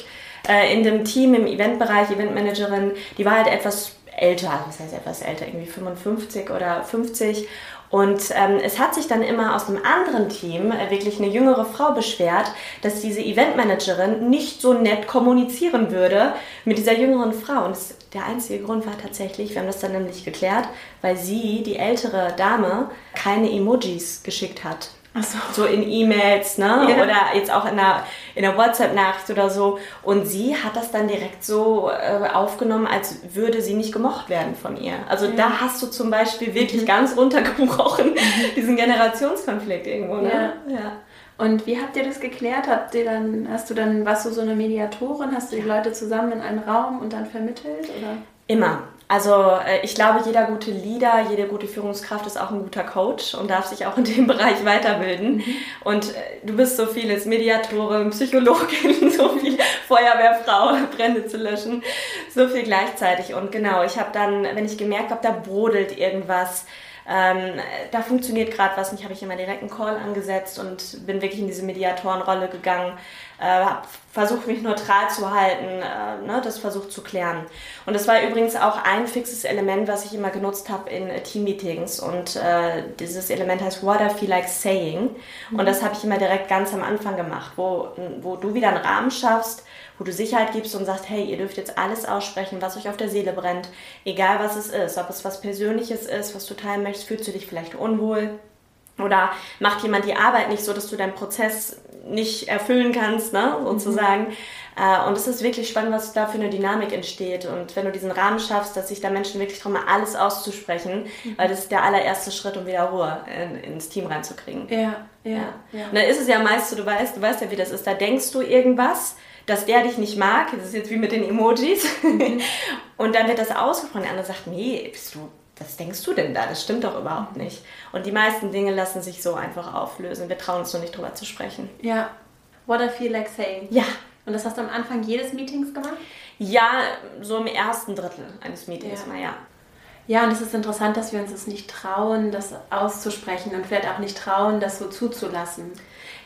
äh, in dem Team im Eventbereich, Eventmanagerin. Die war halt etwas älter, was heißt etwas älter, irgendwie 55 oder 50 und ähm, es hat sich dann immer aus einem anderen Team äh, wirklich eine jüngere Frau beschwert, dass diese Eventmanagerin nicht so nett kommunizieren würde mit dieser jüngeren Frau. Und das, der einzige Grund war tatsächlich, wir haben das dann nämlich geklärt, weil sie, die ältere Dame, keine Emojis geschickt hat. So. so. in E-Mails, ne? Ja. Oder jetzt auch in einer, in einer WhatsApp-Nachricht oder so. Und sie hat das dann direkt so äh, aufgenommen, als würde sie nicht gemocht werden von ihr. Also ja. da hast du zum Beispiel wirklich mhm. ganz runtergebrochen, mhm. <laughs> diesen Generationskonflikt irgendwo, ne? Ja. ja. Und wie habt ihr das geklärt? Habt ihr dann, hast du dann, warst du so eine Mediatorin? Hast du die Leute zusammen in einen Raum und dann vermittelt? Oder? Immer. Also äh, ich glaube, jeder gute Leader, jede gute Führungskraft ist auch ein guter Coach und darf sich auch in dem <laughs> Bereich weiterbilden. Mhm. Und äh, du bist so vieles, Mediatorin, Psychologin, <laughs> so viel Feuerwehrfrau, Brände zu löschen, so viel gleichzeitig. Und genau, ich habe dann, wenn ich gemerkt habe, da brodelt irgendwas, ähm, da funktioniert gerade was nicht, habe ich immer direkt einen Call angesetzt und bin wirklich in diese Mediatorenrolle gegangen, äh, versucht, mich neutral zu halten, äh, ne, das versucht zu klären. Und das war übrigens auch ein fixes Element, was ich immer genutzt habe in Teammeetings. Und äh, dieses Element heißt What I Feel Like Saying. Und das habe ich immer direkt ganz am Anfang gemacht, wo, wo du wieder einen Rahmen schaffst, wo du Sicherheit gibst und sagst, hey, ihr dürft jetzt alles aussprechen, was euch auf der Seele brennt, egal was es ist, ob es was Persönliches ist, was du teilen möchtest, fühlst du dich vielleicht unwohl oder macht jemand die Arbeit nicht so, dass du deinen Prozess nicht erfüllen kannst, ne, sozusagen. Mhm. Und es ist wirklich spannend, was da für eine Dynamik entsteht. Und wenn du diesen Rahmen schaffst, dass sich da Menschen wirklich trauen, alles auszusprechen, mhm. weil das ist der allererste Schritt, um wieder Ruhe in, ins Team reinzukriegen. Ja, ja, ja. Und dann ist es ja meist so, du weißt, du weißt ja, wie das ist. Da denkst du irgendwas, dass der dich nicht mag. Das ist jetzt wie mit den Emojis. Mhm. <laughs> Und dann wird das ausgesprochen. Der andere sagt, nee, bist du was denkst du denn da? Das stimmt doch überhaupt nicht. Und die meisten Dinge lassen sich so einfach auflösen. Wir trauen uns nur nicht drüber zu sprechen. Ja. What I feel like saying. Ja. Und das hast du am Anfang jedes Meetings gemacht? Ja, so im ersten Drittel eines Meetings ja. mal, ja. Ja, und es ist interessant, dass wir uns das nicht trauen, das auszusprechen und vielleicht auch nicht trauen, das so zuzulassen.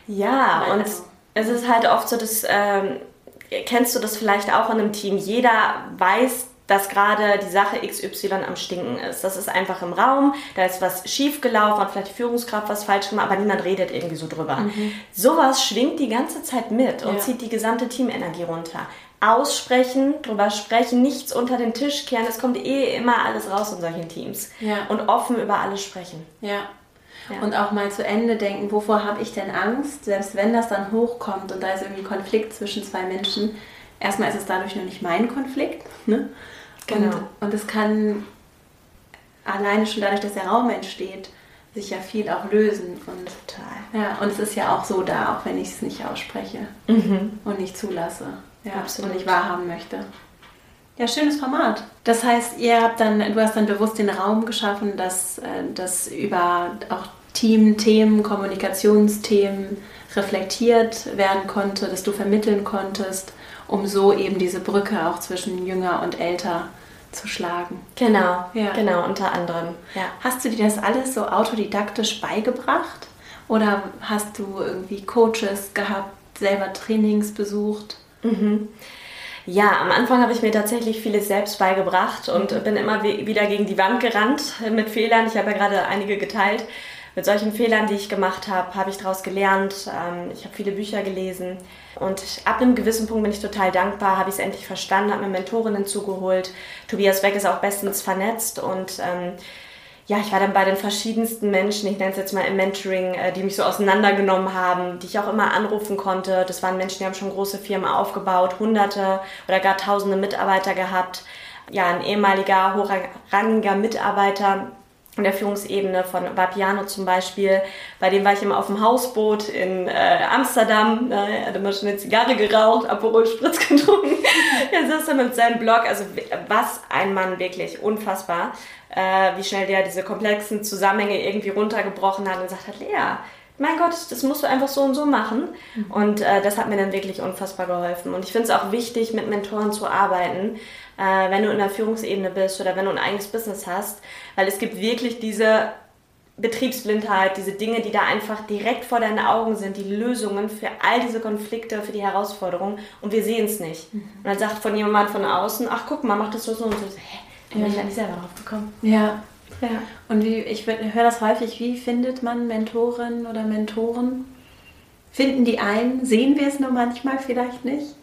Ja, Weil und also, es ist halt oft so, dass, ähm, kennst du das vielleicht auch in einem Team, jeder weiß, dass gerade die Sache XY am Stinken ist. Das ist einfach im Raum, da ist was schief gelaufen, hat vielleicht die Führungskraft was falsch gemacht, aber niemand redet irgendwie so drüber. Mhm. Sowas schwingt die ganze Zeit mit und ja. zieht die gesamte Teamenergie runter. Aussprechen, drüber sprechen, nichts unter den Tisch kehren, es kommt eh immer alles raus in solchen Teams. Ja. Und offen über alles sprechen. Ja. Ja. Und auch mal zu Ende denken, wovor habe ich denn Angst, selbst wenn das dann hochkommt und da ist irgendwie Konflikt zwischen zwei Menschen. Erstmal ist es dadurch nur nicht mein Konflikt, ne? Genau. Und, es kann alleine schon dadurch, dass der Raum entsteht, sich ja viel auch lösen. Und, Total. Ja, und es ist ja auch so da, auch wenn ich es nicht ausspreche mhm. und nicht zulasse. Ja, Absolut. Und nicht wahrhaben möchte. Ja, schönes Format. Das heißt, ihr habt dann, du hast dann bewusst den Raum geschaffen, dass äh, das über auch Teamthemen, Kommunikationsthemen reflektiert werden konnte, dass du vermitteln konntest um so eben diese Brücke auch zwischen jünger und älter zu schlagen. Genau, ja. genau, unter anderem. Ja. Hast du dir das alles so autodidaktisch beigebracht? Oder hast du irgendwie Coaches gehabt, selber Trainings besucht? Mhm. Ja, am Anfang habe ich mir tatsächlich vieles selbst beigebracht und bin immer wieder gegen die Wand gerannt mit Fehlern. Ich habe ja gerade einige geteilt. Mit solchen Fehlern, die ich gemacht habe, habe ich daraus gelernt. Ähm, ich habe viele Bücher gelesen. Und ab einem gewissen Punkt bin ich total dankbar, habe ich es endlich verstanden, habe mir Mentorinnen zugeholt. Tobias Beck ist auch bestens vernetzt und ähm, ja, ich war dann bei den verschiedensten Menschen, ich nenne es jetzt mal im Mentoring, äh, die mich so auseinandergenommen haben, die ich auch immer anrufen konnte. Das waren Menschen, die haben schon große Firmen aufgebaut, hunderte oder gar tausende Mitarbeiter gehabt. Ja, ein ehemaliger hochrangiger Mitarbeiter, in der Führungsebene von Vapiano zum Beispiel. Bei dem war ich immer auf dem Hausboot in äh, Amsterdam. Äh, er hat immer schon eine Zigarre geraucht, Aperol Spritz getrunken. <laughs> er saß da mit seinem Blog. Also was ein Mann wirklich, unfassbar. Äh, wie schnell der diese komplexen Zusammenhänge irgendwie runtergebrochen hat und gesagt hat, Lea, mein Gott, das musst du einfach so und so machen. Mhm. Und äh, das hat mir dann wirklich unfassbar geholfen. Und ich finde es auch wichtig, mit Mentoren zu arbeiten, äh, wenn du in der Führungsebene bist oder wenn du ein eigenes Business hast, weil es gibt wirklich diese Betriebsblindheit, diese Dinge, die da einfach direkt vor deinen Augen sind, die Lösungen für all diese Konflikte, für die Herausforderungen und wir sehen es nicht. Mhm. Und dann sagt von jemand von außen, ach guck mal, mach das so, so und so. Hä, da bin ich ja nicht selber drauf gekommen. Ja. Ja. Und wie, ich höre das häufig, wie findet man Mentoren oder Mentoren? Finden die ein? Sehen wir es nur manchmal vielleicht nicht?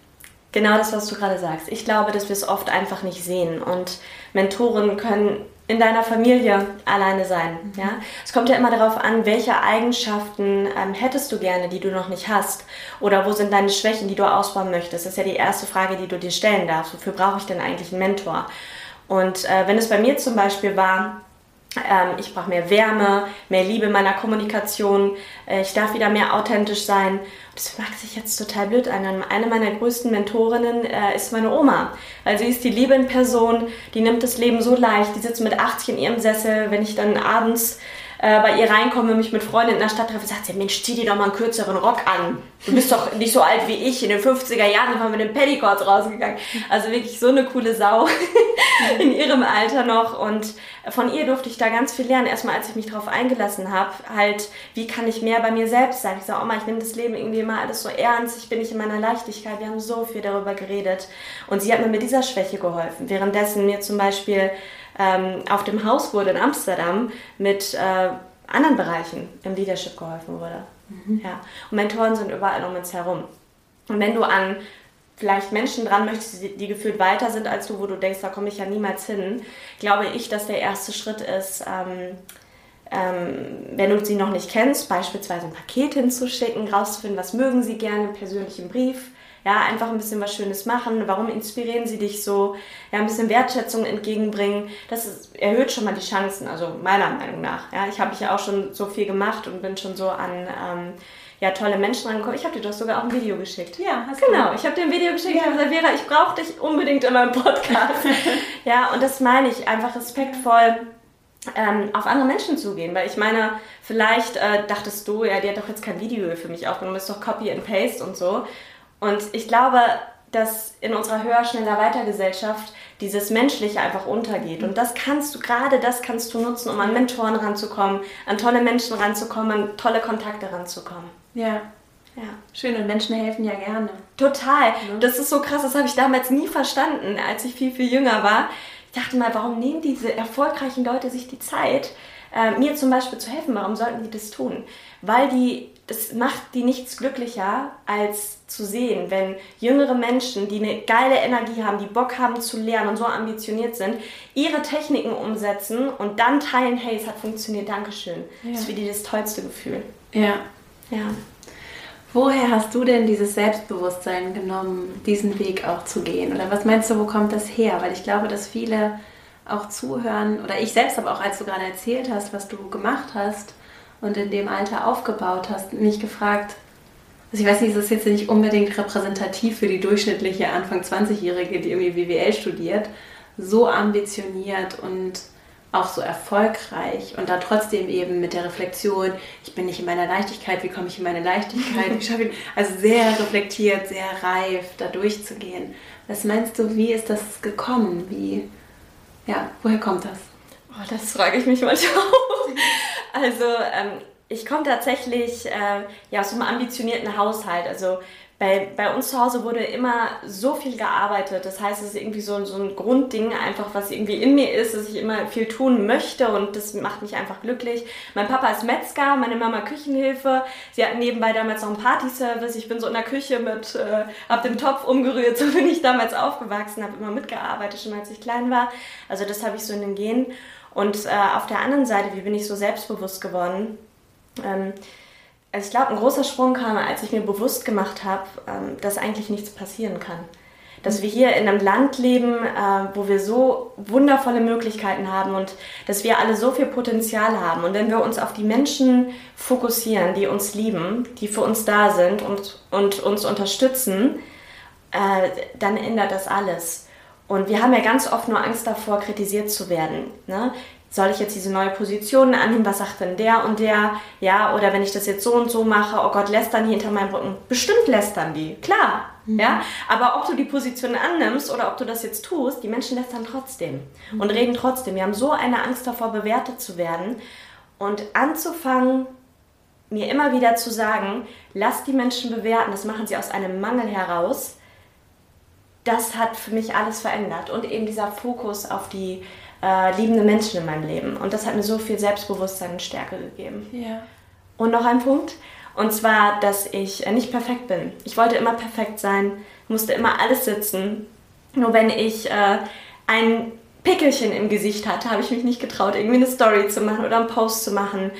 Genau das, was du gerade sagst. Ich glaube, dass wir es oft einfach nicht sehen. Und Mentoren können in deiner Familie alleine sein. Mhm. Ja? Es kommt ja immer darauf an, welche Eigenschaften ähm, hättest du gerne, die du noch nicht hast. Oder wo sind deine Schwächen, die du ausbauen möchtest. Das ist ja die erste Frage, die du dir stellen darfst. Wofür brauche ich denn eigentlich einen Mentor? Und äh, wenn es bei mir zum Beispiel war, ich brauche mehr Wärme, mehr Liebe in meiner Kommunikation. Äh, ich darf wieder mehr authentisch sein. Das mag sich jetzt total blöd an. Eine meiner größten Mentorinnen äh, ist meine Oma. Weil sie ist die Liebe in Person, die nimmt das Leben so leicht. Die sitzt mit 80 in ihrem Sessel. Wenn ich dann abends äh, bei ihr reinkomme, mich mit Freunden in der Stadt treffe, sagt sie, Mensch, zieh dir doch mal einen kürzeren Rock an. Du bist doch nicht so alt wie ich. In den 50er Jahren sind wir mit den Petticoats rausgegangen. Also wirklich so eine coole Sau <laughs> in ihrem Alter noch. Und von ihr durfte ich da ganz viel lernen. Erstmal, als ich mich darauf eingelassen habe, halt, wie kann ich mehr bei mir selbst sein? Ich sage, Oma, ich nehme das Leben irgendwie immer alles so ernst. Ich bin nicht in meiner Leichtigkeit. Wir haben so viel darüber geredet. Und sie hat mir mit dieser Schwäche geholfen. Währenddessen mir zum Beispiel ähm, auf dem Haus wurde in Amsterdam mit äh, anderen Bereichen im Leadership geholfen wurde. Mhm. Ja. Und Mentoren sind überall um uns herum. Und wenn du an vielleicht Menschen dran möchtest, die, die gefühlt weiter sind als du, wo du denkst, da komme ich ja niemals hin, glaube ich, dass der erste Schritt ist, ähm, ähm, wenn du sie noch nicht kennst, beispielsweise ein Paket hinzuschicken, rauszufinden, was mögen sie gerne, einen persönlichen Brief, ja, einfach ein bisschen was Schönes machen. Warum inspirieren sie dich so? Ja, ein bisschen Wertschätzung entgegenbringen. Das ist, erhöht schon mal die Chancen, also meiner Meinung nach. Ja, ich habe ja auch schon so viel gemacht und bin schon so an ähm, ja, tolle Menschen rangekommen. Ich habe dir doch sogar auch ein Video geschickt. Ja, hast Genau, ich habe dir ein Video geschickt. Ja. Ich habe gesagt, Vera, ich brauche dich unbedingt in meinem Podcast. <laughs> ja, und das meine ich einfach respektvoll. Ähm, auf andere Menschen zugehen, weil ich meine, vielleicht äh, dachtest du, ja, die hat doch jetzt kein Video für mich aufgenommen, ist doch Copy and Paste und so. Und ich glaube, dass in unserer höher, schneller, weiter Gesellschaft dieses Menschliche einfach untergeht. Und das kannst du, gerade das kannst du nutzen, um an Mentoren ranzukommen, an tolle Menschen ranzukommen, an tolle Kontakte ranzukommen. Ja. Ja. Schön, und Menschen helfen ja gerne. Total. Mhm. Das ist so krass, das habe ich damals nie verstanden, als ich viel, viel jünger war. Ich dachte mal, warum nehmen diese erfolgreichen Leute sich die Zeit, äh, mir zum Beispiel zu helfen? Warum sollten die das tun? Weil die es macht die nichts glücklicher, als zu sehen, wenn jüngere Menschen, die eine geile Energie haben, die Bock haben zu lernen und so ambitioniert sind, ihre Techniken umsetzen und dann teilen, hey, es hat funktioniert, Dankeschön. Ja. Das ist für die das tollste Gefühl. Ja. Ja. Woher hast du denn dieses Selbstbewusstsein genommen, diesen Weg auch zu gehen? Oder was meinst du, wo kommt das her? Weil ich glaube, dass viele auch zuhören, oder ich selbst aber auch, als du gerade erzählt hast, was du gemacht hast, und in dem Alter aufgebaut hast, mich gefragt, also ich weiß nicht, es ist jetzt nicht unbedingt repräsentativ für die durchschnittliche Anfang 20-Jährige, die irgendwie BWL studiert, so ambitioniert und auch so erfolgreich und dann trotzdem eben mit der Reflexion, ich bin nicht in meiner Leichtigkeit, wie komme ich in meine Leichtigkeit? Wie schaffe ich, <laughs> also sehr reflektiert, sehr reif da durchzugehen. Was meinst du, wie ist das gekommen? Wie, ja, woher kommt das? Oh, das frage ich mich manchmal auch. <laughs> Also ähm, ich komme tatsächlich äh, ja, aus einem ambitionierten Haushalt. Also bei, bei uns zu Hause wurde immer so viel gearbeitet. Das heißt, es ist irgendwie so, so ein Grundding, einfach was irgendwie in mir ist, dass ich immer viel tun möchte und das macht mich einfach glücklich. Mein Papa ist Metzger, meine Mama Küchenhilfe. Sie hatten nebenbei damals noch einen Partyservice. Ich bin so in der Küche mit, äh, hab den Topf umgerührt, <laughs> so bin ich damals aufgewachsen, habe immer mitgearbeitet, schon als ich klein war. Also das habe ich so in den Genen. Und äh, auf der anderen Seite, wie bin ich so selbstbewusst geworden? Ähm, also ich glaube, ein großer Sprung kam, als ich mir bewusst gemacht habe, ähm, dass eigentlich nichts passieren kann. Dass wir hier in einem Land leben, äh, wo wir so wundervolle Möglichkeiten haben und dass wir alle so viel Potenzial haben. Und wenn wir uns auf die Menschen fokussieren, die uns lieben, die für uns da sind und, und uns unterstützen, äh, dann ändert das alles. Und wir haben ja ganz oft nur Angst davor, kritisiert zu werden. Ne? Soll ich jetzt diese neue Position annehmen? Was sagt denn der und der? Ja, oder wenn ich das jetzt so und so mache, oh Gott, lästern die hinter meinem Rücken. Bestimmt lästern die, klar. Mhm. Ja, aber ob du die Position annimmst oder ob du das jetzt tust, die Menschen lästern trotzdem mhm. und reden trotzdem. Wir haben so eine Angst davor, bewertet zu werden. Und anzufangen, mir immer wieder zu sagen, lass die Menschen bewerten, das machen sie aus einem Mangel heraus das hat für mich alles verändert. Und eben dieser Fokus auf die äh, liebenden Menschen in meinem Leben. Und das hat mir so viel Selbstbewusstsein und Stärke gegeben. Ja. Und noch ein Punkt. Und zwar, dass ich äh, nicht perfekt bin. Ich wollte immer perfekt sein, musste immer alles sitzen. Nur wenn ich äh, ein Pickelchen im Gesicht hatte, habe ich mich nicht getraut, irgendwie eine Story zu machen oder einen Post zu machen.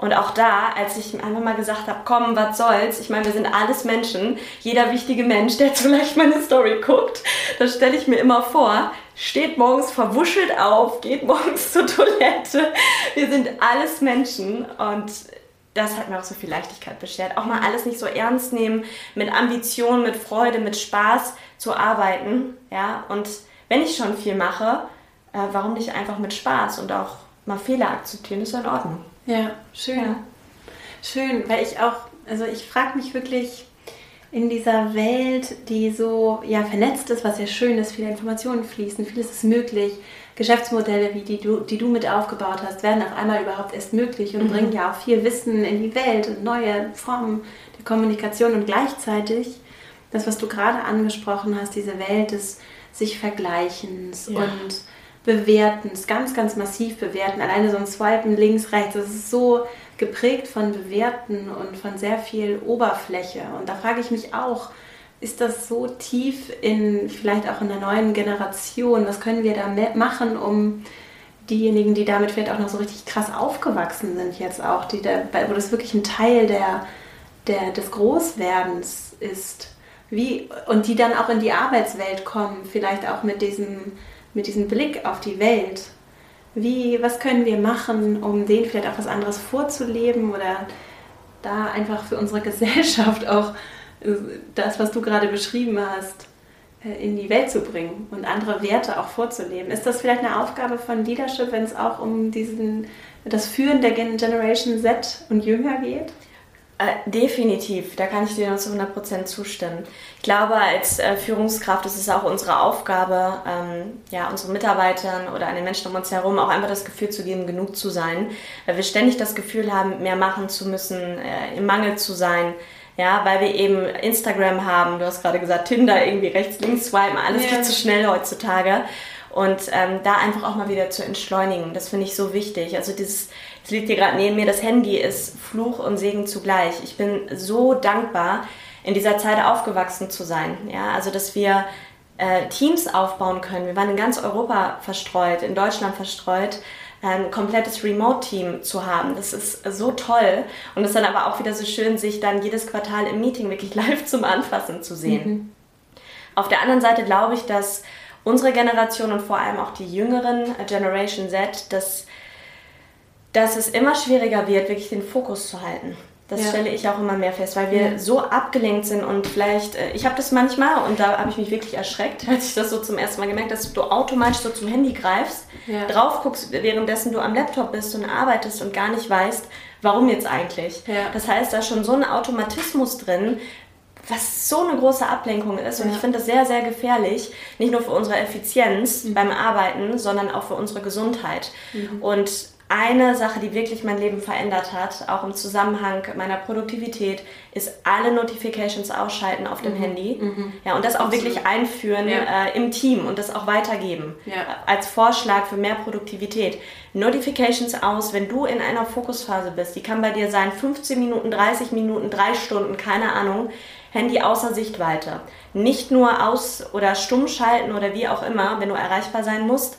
Und auch da, als ich einfach mal gesagt habe, komm, was soll's, ich meine, wir sind alles Menschen, jeder wichtige Mensch, der <laughs> vielleicht meine Story guckt, das stelle ich mir immer vor, steht morgens verwuschelt auf, geht morgens <laughs> zur Toilette. Wir sind alles Menschen und das hat mir auch so viel Leichtigkeit beschert. Auch mal alles nicht so ernst nehmen, mit Ambition, mit Freude, mit Spaß zu arbeiten. Ja, und wenn ich schon viel mache, äh, warum nicht einfach mit Spaß und auch mal Fehler akzeptieren, ist ja in Ordnung. Ja, schön. Ja. Schön, weil ich auch, also ich frage mich wirklich in dieser Welt, die so ja, vernetzt ist, was ja schön ist, viele Informationen fließen, vieles ist möglich. Geschäftsmodelle, wie die du, die du mit aufgebaut hast, werden auf einmal überhaupt erst möglich und mhm. bringen ja auch viel Wissen in die Welt und neue Formen der Kommunikation und gleichzeitig das, was du gerade angesprochen hast, diese Welt des sich Vergleichens ja. und Bewertens, ganz, ganz massiv bewerten. Alleine so ein Swipen links, rechts, das ist so geprägt von Bewerten und von sehr viel Oberfläche. Und da frage ich mich auch, ist das so tief in, vielleicht auch in der neuen Generation? Was können wir da machen, um diejenigen, die damit vielleicht auch noch so richtig krass aufgewachsen sind, jetzt auch, die da, wo das wirklich ein Teil der, der, des Großwerdens ist? Wie, und die dann auch in die Arbeitswelt kommen, vielleicht auch mit diesem, mit diesem Blick auf die Welt. Wie, was können wir machen, um denen vielleicht auch was anderes vorzuleben oder da einfach für unsere <laughs> Gesellschaft auch äh, das, was du gerade beschrieben hast, äh, in die Welt zu bringen und andere Werte auch vorzuleben. Ist das vielleicht eine Aufgabe von Leadership, wenn es auch um diesen, das Führen der Generation Z und Jünger geht? Äh, definitiv, da kann ich dir nur zu 100% zustimmen. Ich glaube, als äh, Führungskraft ist es auch unsere Aufgabe, ähm, ja, unseren Mitarbeitern oder an den Menschen um uns herum auch einfach das Gefühl zu geben, genug zu sein, weil wir ständig das Gefühl haben, mehr machen zu müssen, äh, im Mangel zu sein. Ja, weil wir eben Instagram haben, du hast gerade gesagt, Tinder irgendwie rechts, links swipen, alles yeah. geht zu schnell heutzutage. Und ähm, da einfach auch mal wieder zu entschleunigen, das finde ich so wichtig. Also dieses es liegt hier gerade neben mir, das Handy ist Fluch und Segen zugleich. Ich bin so dankbar, in dieser Zeit aufgewachsen zu sein. Ja, also dass wir äh, Teams aufbauen können. Wir waren in ganz Europa verstreut, in Deutschland verstreut ein komplettes Remote-Team zu haben. Das ist so toll. Und es ist dann aber auch wieder so schön, sich dann jedes Quartal im Meeting wirklich <laughs> live zum Anfassen zu sehen. Mhm. Auf der anderen Seite glaube ich, dass unsere Generation und vor allem auch die jüngeren Generation Z, dass dass es immer schwieriger wird, wirklich den Fokus zu halten. Das ja. stelle ich auch immer mehr fest, weil wir ja. so abgelenkt sind und vielleicht, äh, ich habe das manchmal und da habe ich mich wirklich erschreckt, <laughs> als ich das so zum ersten Mal gemerkt dass du automatisch so zum Handy greifst, ja. drauf guckst, währenddessen du am Laptop bist und arbeitest und gar nicht weißt, warum jetzt eigentlich. Das heißt, da ist schon so ein Automatismus drin, was so eine große Ablenkung ist. Und ja. ich finde das sehr, sehr gefährlich. Nicht nur für unsere Effizienz mhm. beim Arbeiten, sondern auch für unsere Gesundheit. Mhm. Und eine Sache, die wirklich mein Leben verändert hat, auch im Zusammenhang meiner Produktivität, ist alle Notifications ausschalten auf dem mhm. Handy. Mhm. Ja, und das auch Absolut. wirklich einführen ja. äh, im Team und das auch weitergeben. Ja. Als Vorschlag für mehr Produktivität. Notifications aus, wenn du in einer Fokusphase bist. Die kann bei dir sein 15 Minuten, 30 Minuten, 3 Stunden, keine Ahnung. Handy außer Sichtweite. Nicht nur aus- oder stumm schalten oder wie auch immer, wenn du erreichbar sein musst,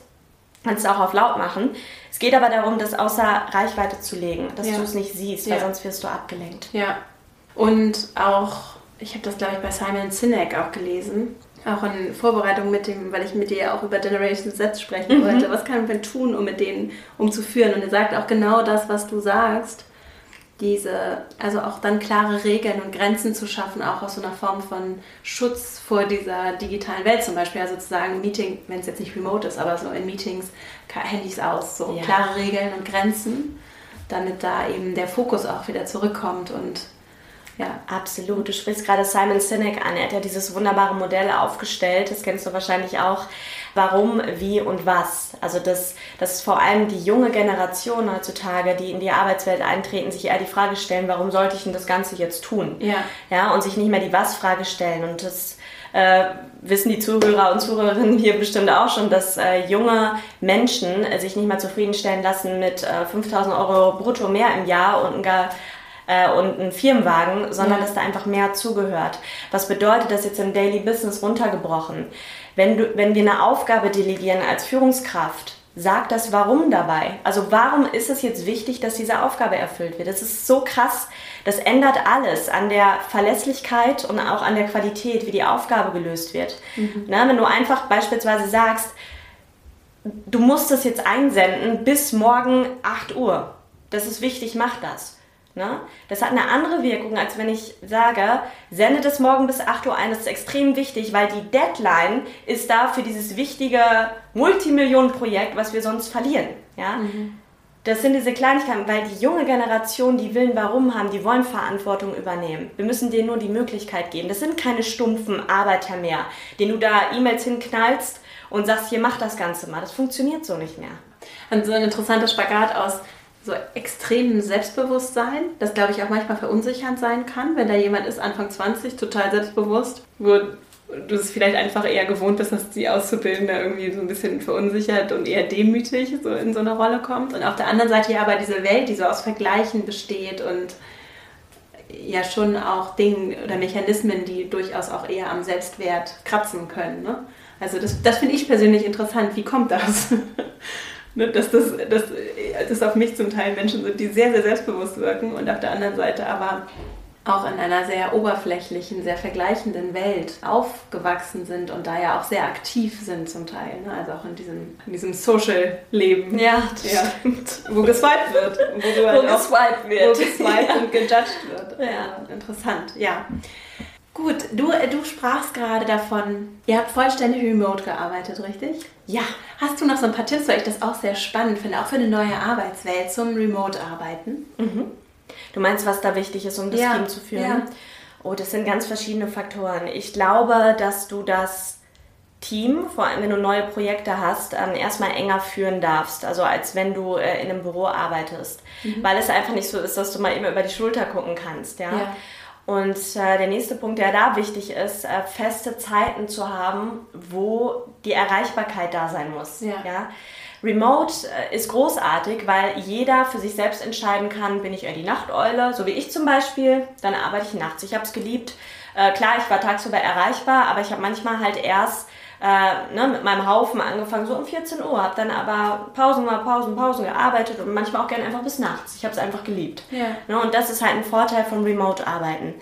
kannst du auch auf laut machen. Es geht aber darum, das außer Reichweite zu legen, dass ja. du es nicht siehst, weil ja. sonst wirst du abgelenkt. Ja. Und auch, ich habe das glaube ich bei Simon Sinek auch gelesen, auch in Vorbereitung mit dem, weil ich mit dir auch über Generation Z sprechen mhm. wollte. Was kann man tun, um mit denen umzuführen? Und er sagt auch genau das, was du sagst diese, also auch dann klare Regeln und Grenzen zu schaffen, auch aus so einer Form von Schutz vor dieser digitalen Welt zum Beispiel. Also sozusagen Meeting, wenn es jetzt nicht remote ist, aber so in Meetings Handys aus, so ja. klare Regeln und Grenzen, damit da eben der Fokus auch wieder zurückkommt und ja. Absolut. Du sprichst gerade Simon Sinek an. Er hat ja dieses wunderbare Modell aufgestellt. Das kennst du wahrscheinlich auch. Warum, wie und was. Also, dass, dass vor allem die junge Generation heutzutage, die in die Arbeitswelt eintreten, sich eher die Frage stellen, warum sollte ich denn das Ganze jetzt tun? Ja. Ja, und sich nicht mehr die Was-Frage stellen. Und das äh, wissen die Zuhörer und Zuhörerinnen hier bestimmt auch schon, dass äh, junge Menschen äh, sich nicht mehr zufriedenstellen lassen mit äh, 5000 Euro brutto mehr im Jahr und gar äh, und einen Firmenwagen, sondern ja. dass da einfach mehr zugehört. Was bedeutet das jetzt im Daily Business runtergebrochen? Wenn, du, wenn wir eine Aufgabe delegieren als Führungskraft, sag das Warum dabei. Also warum ist es jetzt wichtig, dass diese Aufgabe erfüllt wird? Das ist so krass. Das ändert alles an der Verlässlichkeit und auch an der Qualität, wie die Aufgabe gelöst wird. Mhm. Na, wenn du einfach beispielsweise sagst, du musst es jetzt einsenden bis morgen 8 Uhr. Das ist wichtig, mach das. Ne? Das hat eine andere Wirkung, als wenn ich sage, sende das morgen bis 8 Uhr ein. Das ist extrem wichtig, weil die Deadline ist da für dieses wichtige Multimillionenprojekt, was wir sonst verlieren. Ja? Mhm. Das sind diese Kleinigkeiten, weil die junge Generation, die will Warum haben, die wollen Verantwortung übernehmen. Wir müssen denen nur die Möglichkeit geben. Das sind keine stumpfen Arbeiter mehr, denen du da E-Mails hinknallst und sagst, hier mach das Ganze mal. Das funktioniert so nicht mehr. Und so ein interessanter Spagat aus so extremem Selbstbewusstsein, das glaube ich auch manchmal verunsichernd sein kann, wenn da jemand ist, Anfang 20, total selbstbewusst, wo du es vielleicht einfach eher gewohnt bist, dass die Auszubildende irgendwie so ein bisschen verunsichert und eher demütig so in so eine Rolle kommt. Und auf der anderen Seite ja aber diese Welt, die so aus Vergleichen besteht und ja schon auch Dinge oder Mechanismen, die durchaus auch eher am Selbstwert kratzen können. Ne? Also das, das finde ich persönlich interessant. Wie kommt das? <laughs> ne, dass, das, dass das auf mich zum Teil Menschen sind, die sehr, sehr selbstbewusst wirken und auf der anderen Seite aber auch in einer sehr oberflächlichen, sehr vergleichenden Welt aufgewachsen sind und da ja auch sehr aktiv sind zum Teil. Ne? Also auch in diesem, in diesem Social-Leben. Ja, ja. Wo geswiped wird. Wo, du halt wo geswiped wird. Wo geswiped ja. und gejudged wird. Ja. Also interessant, ja. Gut, du, du sprachst gerade davon, ihr habt vollständig remote gearbeitet, richtig? Ja. Hast du noch so ein paar Tipps, weil ich das auch sehr spannend finde, auch für eine neue Arbeitswelt zum Remote-Arbeiten? Mhm. Du meinst, was da wichtig ist, um das ja. Team zu führen? Ja. Oh, das sind ganz verschiedene Faktoren. Ich glaube, dass du das Team, vor allem wenn du neue Projekte hast, ähm, erstmal enger führen darfst, also als wenn du äh, in einem Büro arbeitest. Mhm. Weil es einfach nicht so ist, dass du mal immer über die Schulter gucken kannst. Ja. ja. Und äh, der nächste Punkt, der da wichtig ist, äh, feste Zeiten zu haben, wo die Erreichbarkeit da sein muss. Ja. ja? Remote äh, ist großartig, weil jeder für sich selbst entscheiden kann, bin ich eher die Nachteule, so wie ich zum Beispiel, dann arbeite ich nachts. Ich habe es geliebt. Äh, klar, ich war tagsüber erreichbar, aber ich habe manchmal halt erst äh, ne, mit meinem Haufen angefangen, so um 14 Uhr, habe dann aber Pausen mal Pausen, Pausen gearbeitet und manchmal auch gerne einfach bis nachts. Ich habe es einfach geliebt. Ja. Ne, und das ist halt ein Vorteil von Remote-Arbeiten.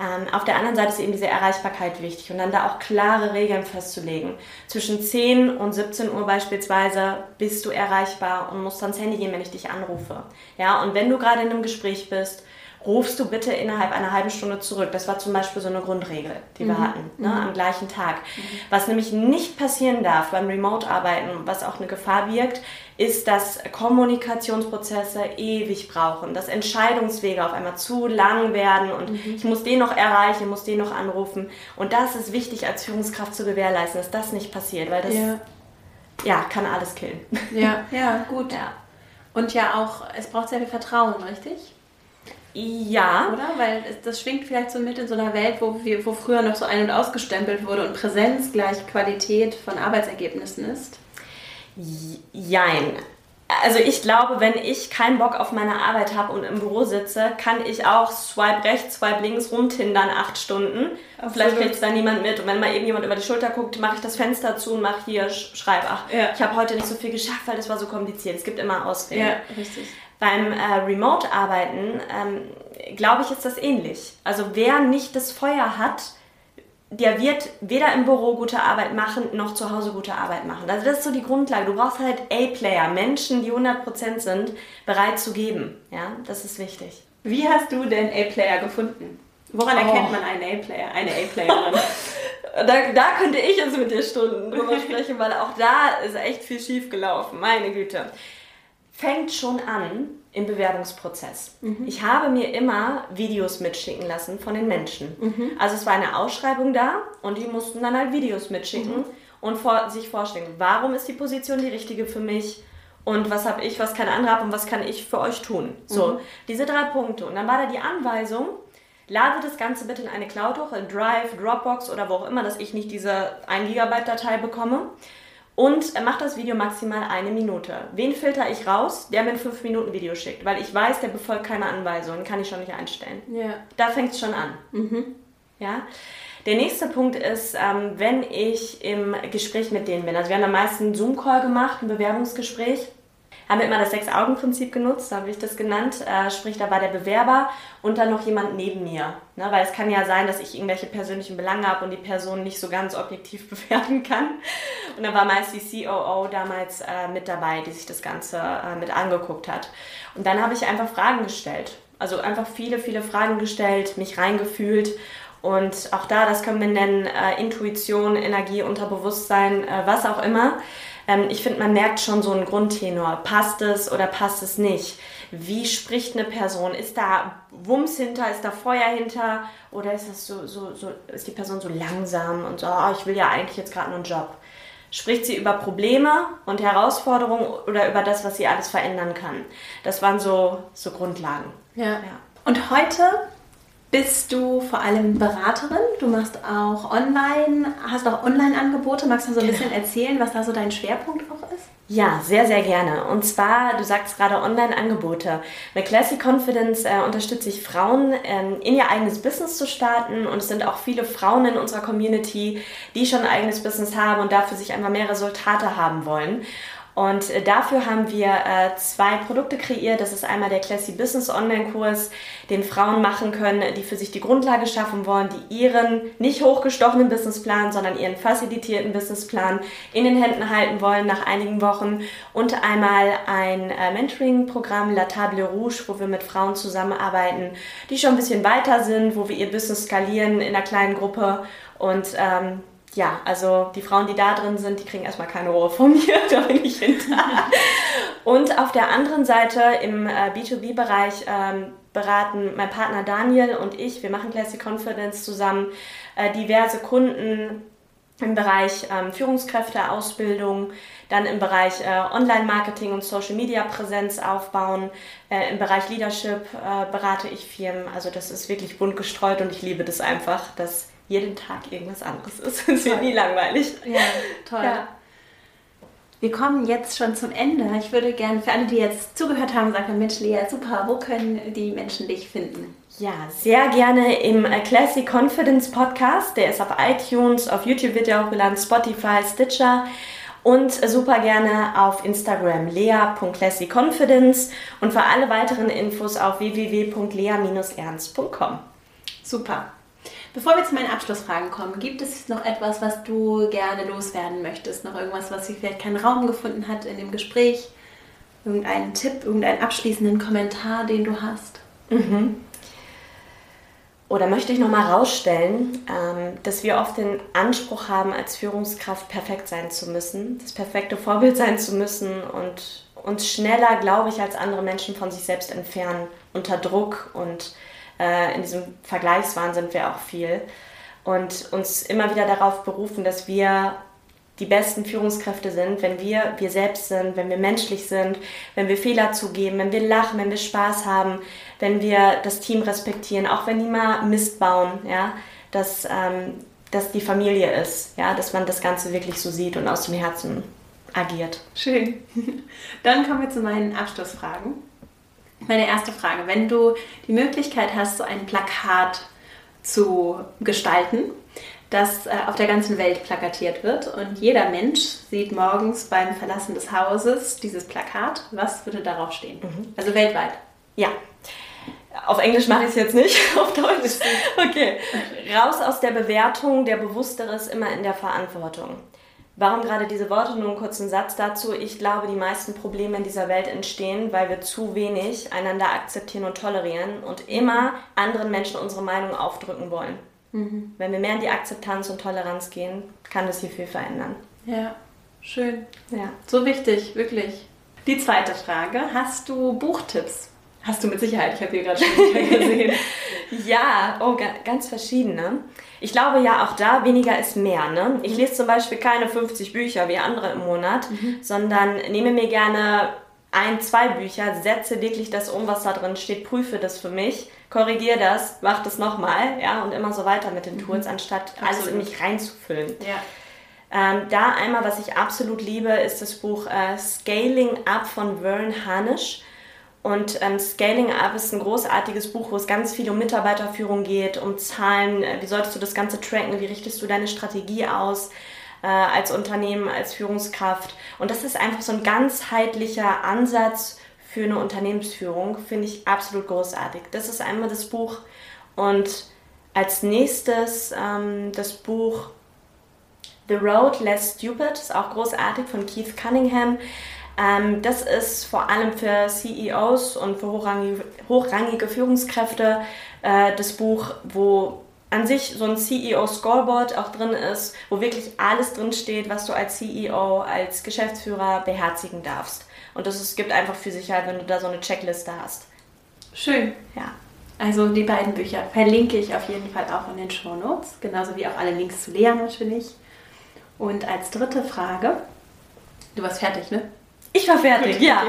Ähm, auf der anderen Seite ist eben diese Erreichbarkeit wichtig und dann da auch klare Regeln festzulegen. Zwischen 10 und 17 Uhr beispielsweise bist du erreichbar und musst ans Handy gehen, wenn ich dich anrufe. Ja, und wenn du gerade in einem Gespräch bist, rufst du bitte innerhalb einer halben Stunde zurück. Das war zum Beispiel so eine Grundregel, die wir mhm. hatten, ne, mhm. am gleichen Tag. Mhm. Was nämlich nicht passieren darf beim Remote-Arbeiten, was auch eine Gefahr birgt, ist, dass Kommunikationsprozesse ewig brauchen, dass Entscheidungswege auf einmal zu lang werden und mhm. ich muss den noch erreichen, muss den noch anrufen. Und das ist wichtig als Führungskraft zu gewährleisten, dass das nicht passiert, weil das ja, ja kann alles killen. Ja, <laughs> ja, gut. Ja. Und ja auch, es braucht sehr viel Vertrauen, richtig? Ja. Oder? Weil das schwingt vielleicht so mit in so einer Welt, wo, wir, wo früher noch so ein- und ausgestempelt wurde und Präsenz gleich Qualität von Arbeitsergebnissen ist. Jein. Also ich glaube, wenn ich keinen Bock auf meine Arbeit habe und im Büro sitze, kann ich auch swipe rechts, swipe links rumtindern acht Stunden. Absolut. Vielleicht kriegt es da niemand mit. Und wenn mal irgendjemand über die Schulter guckt, mache ich das Fenster zu und mache hier, schreibe, ach, ja. ich habe heute nicht so viel geschafft, weil das war so kompliziert. Es gibt immer Ausreden. Ja, richtig. Beim äh, Remote-Arbeiten, ähm, glaube ich, ist das ähnlich. Also wer nicht das Feuer hat, der wird weder im Büro gute Arbeit machen, noch zu Hause gute Arbeit machen. Also das ist so die Grundlage. Du brauchst halt A-Player, Menschen, die 100% sind, bereit zu geben. Ja, das ist wichtig. Wie hast du denn A-Player gefunden? Woran oh. erkennt man einen A-Player, eine A-Playerin? <laughs> da, da könnte ich jetzt mit dir Stunden drüber sprechen, weil auch da ist echt viel schief gelaufen. Meine Güte fängt schon an im Bewerbungsprozess. Mhm. Ich habe mir immer Videos mitschicken lassen von den Menschen. Mhm. Also es war eine Ausschreibung da und die mussten dann halt Videos mitschicken mhm. und vor, sich vorstellen, warum ist die Position die richtige für mich und was habe ich, was kein anderer hat und was kann ich für euch tun. So, mhm. diese drei Punkte. Und dann war da die Anweisung, lade das Ganze bitte in eine Cloud hoch, in Drive, Dropbox oder wo auch immer, dass ich nicht diese 1 Gigabyte Datei bekomme und mach das Video maximal eine Minute. Wen filter ich raus? Der mir ein 5 Minuten Video schickt, weil ich weiß, der befolgt keine Anweisungen, kann ich schon nicht einstellen. Ja. Da fängt es schon an. Mhm. Ja. Der nächste Punkt ist, ähm, wenn ich im Gespräch mit denen bin. Also wir haben am meisten einen Zoom-Call gemacht, ein Bewerbungsgespräch haben wir immer das Sechs-Augen-Prinzip genutzt, so habe ich das genannt. Äh, sprich, da war der Bewerber und dann noch jemand neben mir. Ne? Weil es kann ja sein, dass ich irgendwelche persönlichen Belange habe und die Person nicht so ganz objektiv <laughs> bewerten kann. Und dann war meist die COO damals äh, mit dabei, die sich das Ganze äh, mit angeguckt hat. Und dann habe ich einfach Fragen gestellt. Also einfach viele, viele Fragen gestellt, mich reingefühlt und auch da, das können wir nennen, äh, Intuition, Energie, Unterbewusstsein, äh, was auch immer. Ähm, ich finde, man merkt schon so einen Grundtenor. Passt es oder passt es nicht? Wie spricht eine Person? Ist da Wumms hinter? Ist da Feuer hinter? Oder ist, das so, so, so, ist die Person so langsam und so, oh, ich will ja eigentlich jetzt gerade nur einen Job? Spricht sie über Probleme und Herausforderungen oder über das, was sie alles verändern kann? Das waren so, so Grundlagen. Ja. ja. Und heute bist du vor allem Beraterin. Du machst auch online, hast auch Online-Angebote. Magst du so ein genau. bisschen erzählen, was da so dein Schwerpunkt auch ist? Ja, sehr, sehr gerne. Und zwar, du sagst gerade Online-Angebote. Mit Classic Confidence äh, unterstütze ich Frauen, ähm, in ihr eigenes Business zu starten. Und es sind auch viele Frauen in unserer Community, die schon ein eigenes Business haben und dafür sich einfach mehr Resultate haben wollen. Und äh, dafür haben wir äh, zwei Produkte kreiert. Das ist einmal der Classy Business Online-Kurs, den Frauen machen können, die für sich die Grundlage schaffen wollen, die ihren nicht hochgestochenen Businessplan, sondern ihren facilitierten Businessplan in den Händen halten wollen nach einigen Wochen. Und einmal ein äh, Mentoring-Programm, La Table Rouge, wo wir mit Frauen zusammenarbeiten, die schon ein bisschen weiter sind, wo wir ihr Business skalieren in einer kleinen Gruppe und ähm, ja, also die Frauen, die da drin sind, die kriegen erstmal keine Ruhe von <laughs> mir, da bin ich hinter. Und auf der anderen Seite im äh, B2B-Bereich ähm, beraten mein Partner Daniel und ich, wir machen Classic Confidence zusammen, äh, diverse Kunden im Bereich ähm, Führungskräfteausbildung, dann im Bereich äh, Online-Marketing und Social-Media-Präsenz aufbauen, äh, im Bereich Leadership äh, berate ich Firmen. Also das ist wirklich bunt gestreut und ich liebe das einfach, dass jeden Tag irgendwas anderes ist. <laughs> Es wird nie langweilig. Ja, toll. Ja. Wir kommen jetzt schon zum Ende. Ich würde gerne für alle, die jetzt zugehört haben, sagen, Mensch, Lea, super, wo können die Menschen dich finden? Ja, sehr gerne im Classic Confidence Podcast. Der ist auf iTunes, auf YouTube wird er hochgeladen, Spotify, Stitcher und super gerne auf Instagram lea.classicconfidence und für alle weiteren Infos auf www.lea-ernst.com. Super. Bevor wir zu meinen Abschlussfragen kommen, gibt es noch etwas, was du gerne loswerden möchtest? Noch irgendwas, was vielleicht keinen Raum gefunden hat in dem Gespräch? Irgendeinen Tipp, irgendeinen abschließenden Kommentar, den du hast? Mhm. Oder möchte ich nochmal rausstellen, ähm, dass wir oft den Anspruch haben, als Führungskraft perfekt sein zu müssen, das perfekte Vorbild sein zu müssen und uns schneller, glaube ich, als andere Menschen von sich selbst entfernen, unter Druck und äh, in diesem Vergleichswahn sind wir auch viel. Und uns immer wieder darauf berufen, dass wir die besten Führungskräfte sind, wenn wir wir selbst sind, wenn wir menschlich sind, wenn wir Fehler zugeben, wenn wir lachen, wenn wir Spaß haben, wenn wir das Team respektieren, auch wenn die mal Mist bauen, ja, dass, ähm, dass die Familie ist, ja, dass man das Ganze wirklich so sieht und aus dem Herzen agiert. Schön. <laughs> Dann kommen wir zu meinen Abschlussfragen. Meine erste Frage, wenn du die Möglichkeit hast, so ein Plakat zu gestalten, das äh, auf der ganzen Welt plakatiert wird und jeder Mensch sieht morgens beim Verlassen des Hauses dieses Plakat, was würde darauf stehen? Mhm. Also weltweit. Ja. Auf Englisch mache ich es jetzt nicht, <laughs> auf Deutsch. Okay. Raus aus der Bewertung, der Bewusstere ist immer in der Verantwortung. Warum gerade diese Worte? Nur einen kurzen Satz dazu. Ich glaube, die meisten Probleme in dieser Welt entstehen, weil wir zu wenig einander akzeptieren und tolerieren und immer anderen Menschen unsere Meinung aufdrücken wollen. Mhm. Wenn wir mehr in die Akzeptanz und Toleranz gehen, kann das hier viel verändern. Ja, schön. Ja. So wichtig, wirklich. Die zweite Frage: Hast du Buchtipps? Hast du mit Sicherheit, ich habe hier gerade schon <laughs> gesehen. ja, oh, ganz verschiedene. Ich glaube ja auch da, weniger ist mehr. Ne? Ich lese zum Beispiel keine 50 Bücher wie andere im Monat, mhm. sondern nehme mir gerne ein, zwei Bücher, setze wirklich das um, was da drin steht, prüfe das für mich, korrigiere das, mach das nochmal, ja, und immer so weiter mit den mhm. Tools, anstatt Absolut. alles in mich reinzufüllen. Ja. Ähm, da einmal, was ich absolut liebe, ist das Buch äh, Scaling Up von Vern Harnish Und ähm, Scaling Up ist ein großartiges Buch, wo es ganz viel um Mitarbeiterführung geht, um Zahlen, äh, wie solltest du das Ganze tracken, wie richtest du deine Strategie aus äh, als Unternehmen, als Führungskraft. Und das ist einfach so ein ganzheitlicher Ansatz für eine Unternehmensführung, finde ich absolut großartig. Das ist einmal das Buch. Und als nächstes ähm, das Buch The Road Less Stupid, ist auch großartig von Keith Cunningham. Ähm, das ist vor allem für CEOs und für hochrangige, hochrangige Führungskräfte äh, das Buch, wo an sich so ein CEO-Scoreboard auch drin ist, wo wirklich alles drin steht, was du als CEO, als Geschäftsführer beherzigen darfst. Und das ist, gibt einfach für Sicherheit, wenn du da so eine Checkliste hast. Schön. Ja. Also die beiden Bücher verlinke ich auf jeden Fall auch in den Show Notes, genauso wie auch alle Links zu Lea natürlich. Und als dritte Frage, du warst fertig, ne? Ich war fertig, Gut, ja.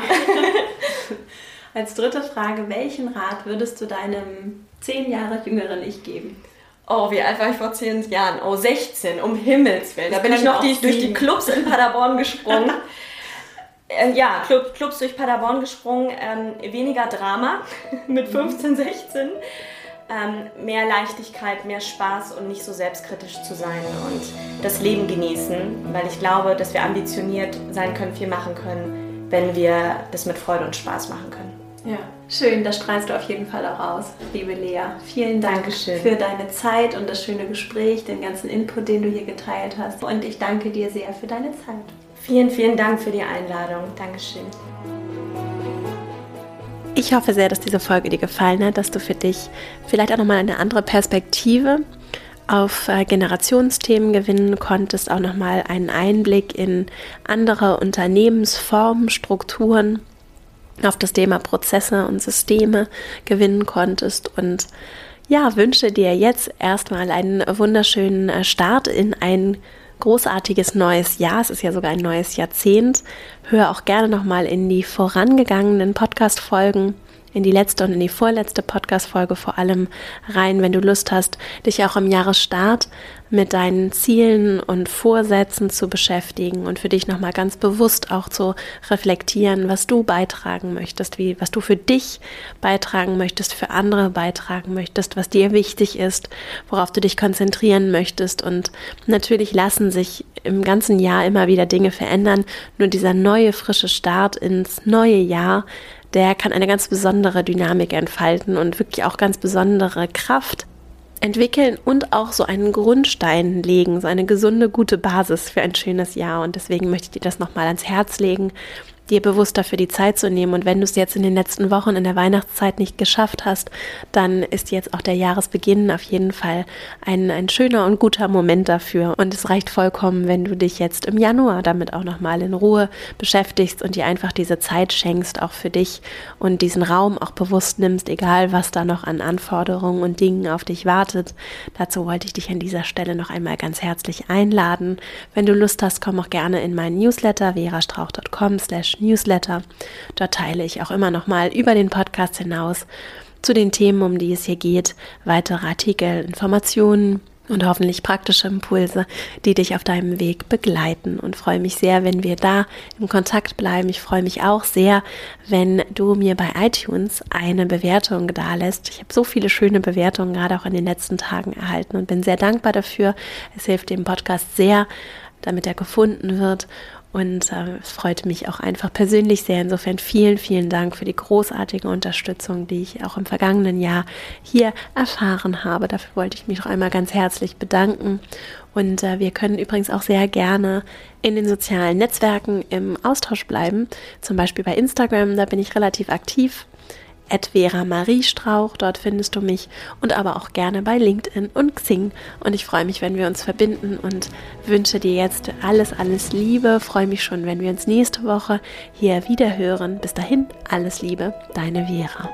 <laughs> als dritte Frage, welchen Rat würdest du deinem zehn Jahre jüngeren Ich geben? Oh, wie alt war ich vor zehn Jahren? Oh, 16, um Himmels Willen. Da bin ich noch die, durch die Clubs in Paderborn gesprungen. <laughs> äh, ja, Club, Clubs durch Paderborn gesprungen. Ähm, weniger Drama <laughs> mit 15, 16. Ähm, mehr Leichtigkeit, mehr Spaß und nicht so selbstkritisch zu sein und das Leben genießen, weil ich glaube, dass wir ambitioniert sein können, viel machen können, wenn wir das mit Freude und Spaß machen können. Ja, schön, das strahlst du auf jeden Fall auch aus, liebe Lea. Vielen Dank Dankeschön. für deine Zeit und das schöne Gespräch, den ganzen Input, den du hier geteilt hast. Und ich danke dir sehr für deine Zeit. Vielen, vielen Dank für die Einladung. Dankeschön. Ich hoffe sehr, dass diese Folge dir gefallen hat, dass du für dich vielleicht auch nochmal eine andere Perspektive auf äh, Generationsthemen gewinnen konntest, auch nochmal einen Einblick in andere Unternehmensformen, Strukturen auf das Thema Prozesse und Systeme gewinnen konntest. Und ja, wünsche dir jetzt erstmal einen wunderschönen äh, Start in ein großartiges neues Jahr. Es ist ja sogar ein neues Jahrzehnt. Hör auch gerne nochmal in die vorangegangenen Podcast-Folgen in die letzte und in die vorletzte Podcast-Folge vor allem rein, wenn du Lust hast, dich auch am Jahresstart mit deinen Zielen und Vorsätzen zu beschäftigen und für dich nochmal ganz bewusst auch zu reflektieren, was du beitragen möchtest, wie, was du für dich beitragen möchtest, für andere beitragen möchtest, was dir wichtig ist, worauf du dich konzentrieren möchtest. Und natürlich lassen sich im ganzen Jahr immer wieder Dinge verändern. Nur dieser neue, frische Start ins neue Jahr der kann eine ganz besondere Dynamik entfalten und wirklich auch ganz besondere Kraft entwickeln und auch so einen Grundstein legen, so eine gesunde, gute Basis für ein schönes Jahr. Und deswegen möchte ich dir das nochmal ans Herz legen, dir bewusst dafür die Zeit zu nehmen. Und wenn du es jetzt in den letzten Wochen in der Weihnachtszeit nicht geschafft hast, dann ist jetzt auch der Jahresbeginn auf jeden Fall ein, ein schöner und guter Moment dafür. Und es reicht vollkommen, wenn du dich jetzt im Januar damit auch nochmal in Ruhe beschäftigst und dir einfach diese Zeit schenkst, auch für dich und diesen Raum auch bewusst nimmst, egal was da noch an Anforderungen und Dingen auf dich wartet. Dazu wollte ich dich an dieser Stelle noch einmal ganz herzlich einladen. Wenn du Lust hast, komm auch gerne in meinen Newsletter verastrauch.com slash Newsletter. Dort teile ich auch immer noch mal über den Podcast hinaus zu den Themen, um die es hier geht, weitere Artikel, Informationen und hoffentlich praktische Impulse, die dich auf deinem Weg begleiten. Und freue mich sehr, wenn wir da im Kontakt bleiben. Ich freue mich auch sehr, wenn du mir bei iTunes eine Bewertung da lässt. Ich habe so viele schöne Bewertungen gerade auch in den letzten Tagen erhalten und bin sehr dankbar dafür. Es hilft dem Podcast sehr, damit er gefunden wird. Und äh, es freut mich auch einfach persönlich sehr. Insofern vielen, vielen Dank für die großartige Unterstützung, die ich auch im vergangenen Jahr hier erfahren habe. Dafür wollte ich mich noch einmal ganz herzlich bedanken. Und äh, wir können übrigens auch sehr gerne in den sozialen Netzwerken im Austausch bleiben. Zum Beispiel bei Instagram, da bin ich relativ aktiv Vera Marie Strauch, dort findest du mich und aber auch gerne bei LinkedIn und Xing. Und ich freue mich, wenn wir uns verbinden und wünsche dir jetzt alles, alles Liebe. Freue mich schon, wenn wir uns nächste Woche hier wieder hören. Bis dahin, alles Liebe, deine Vera.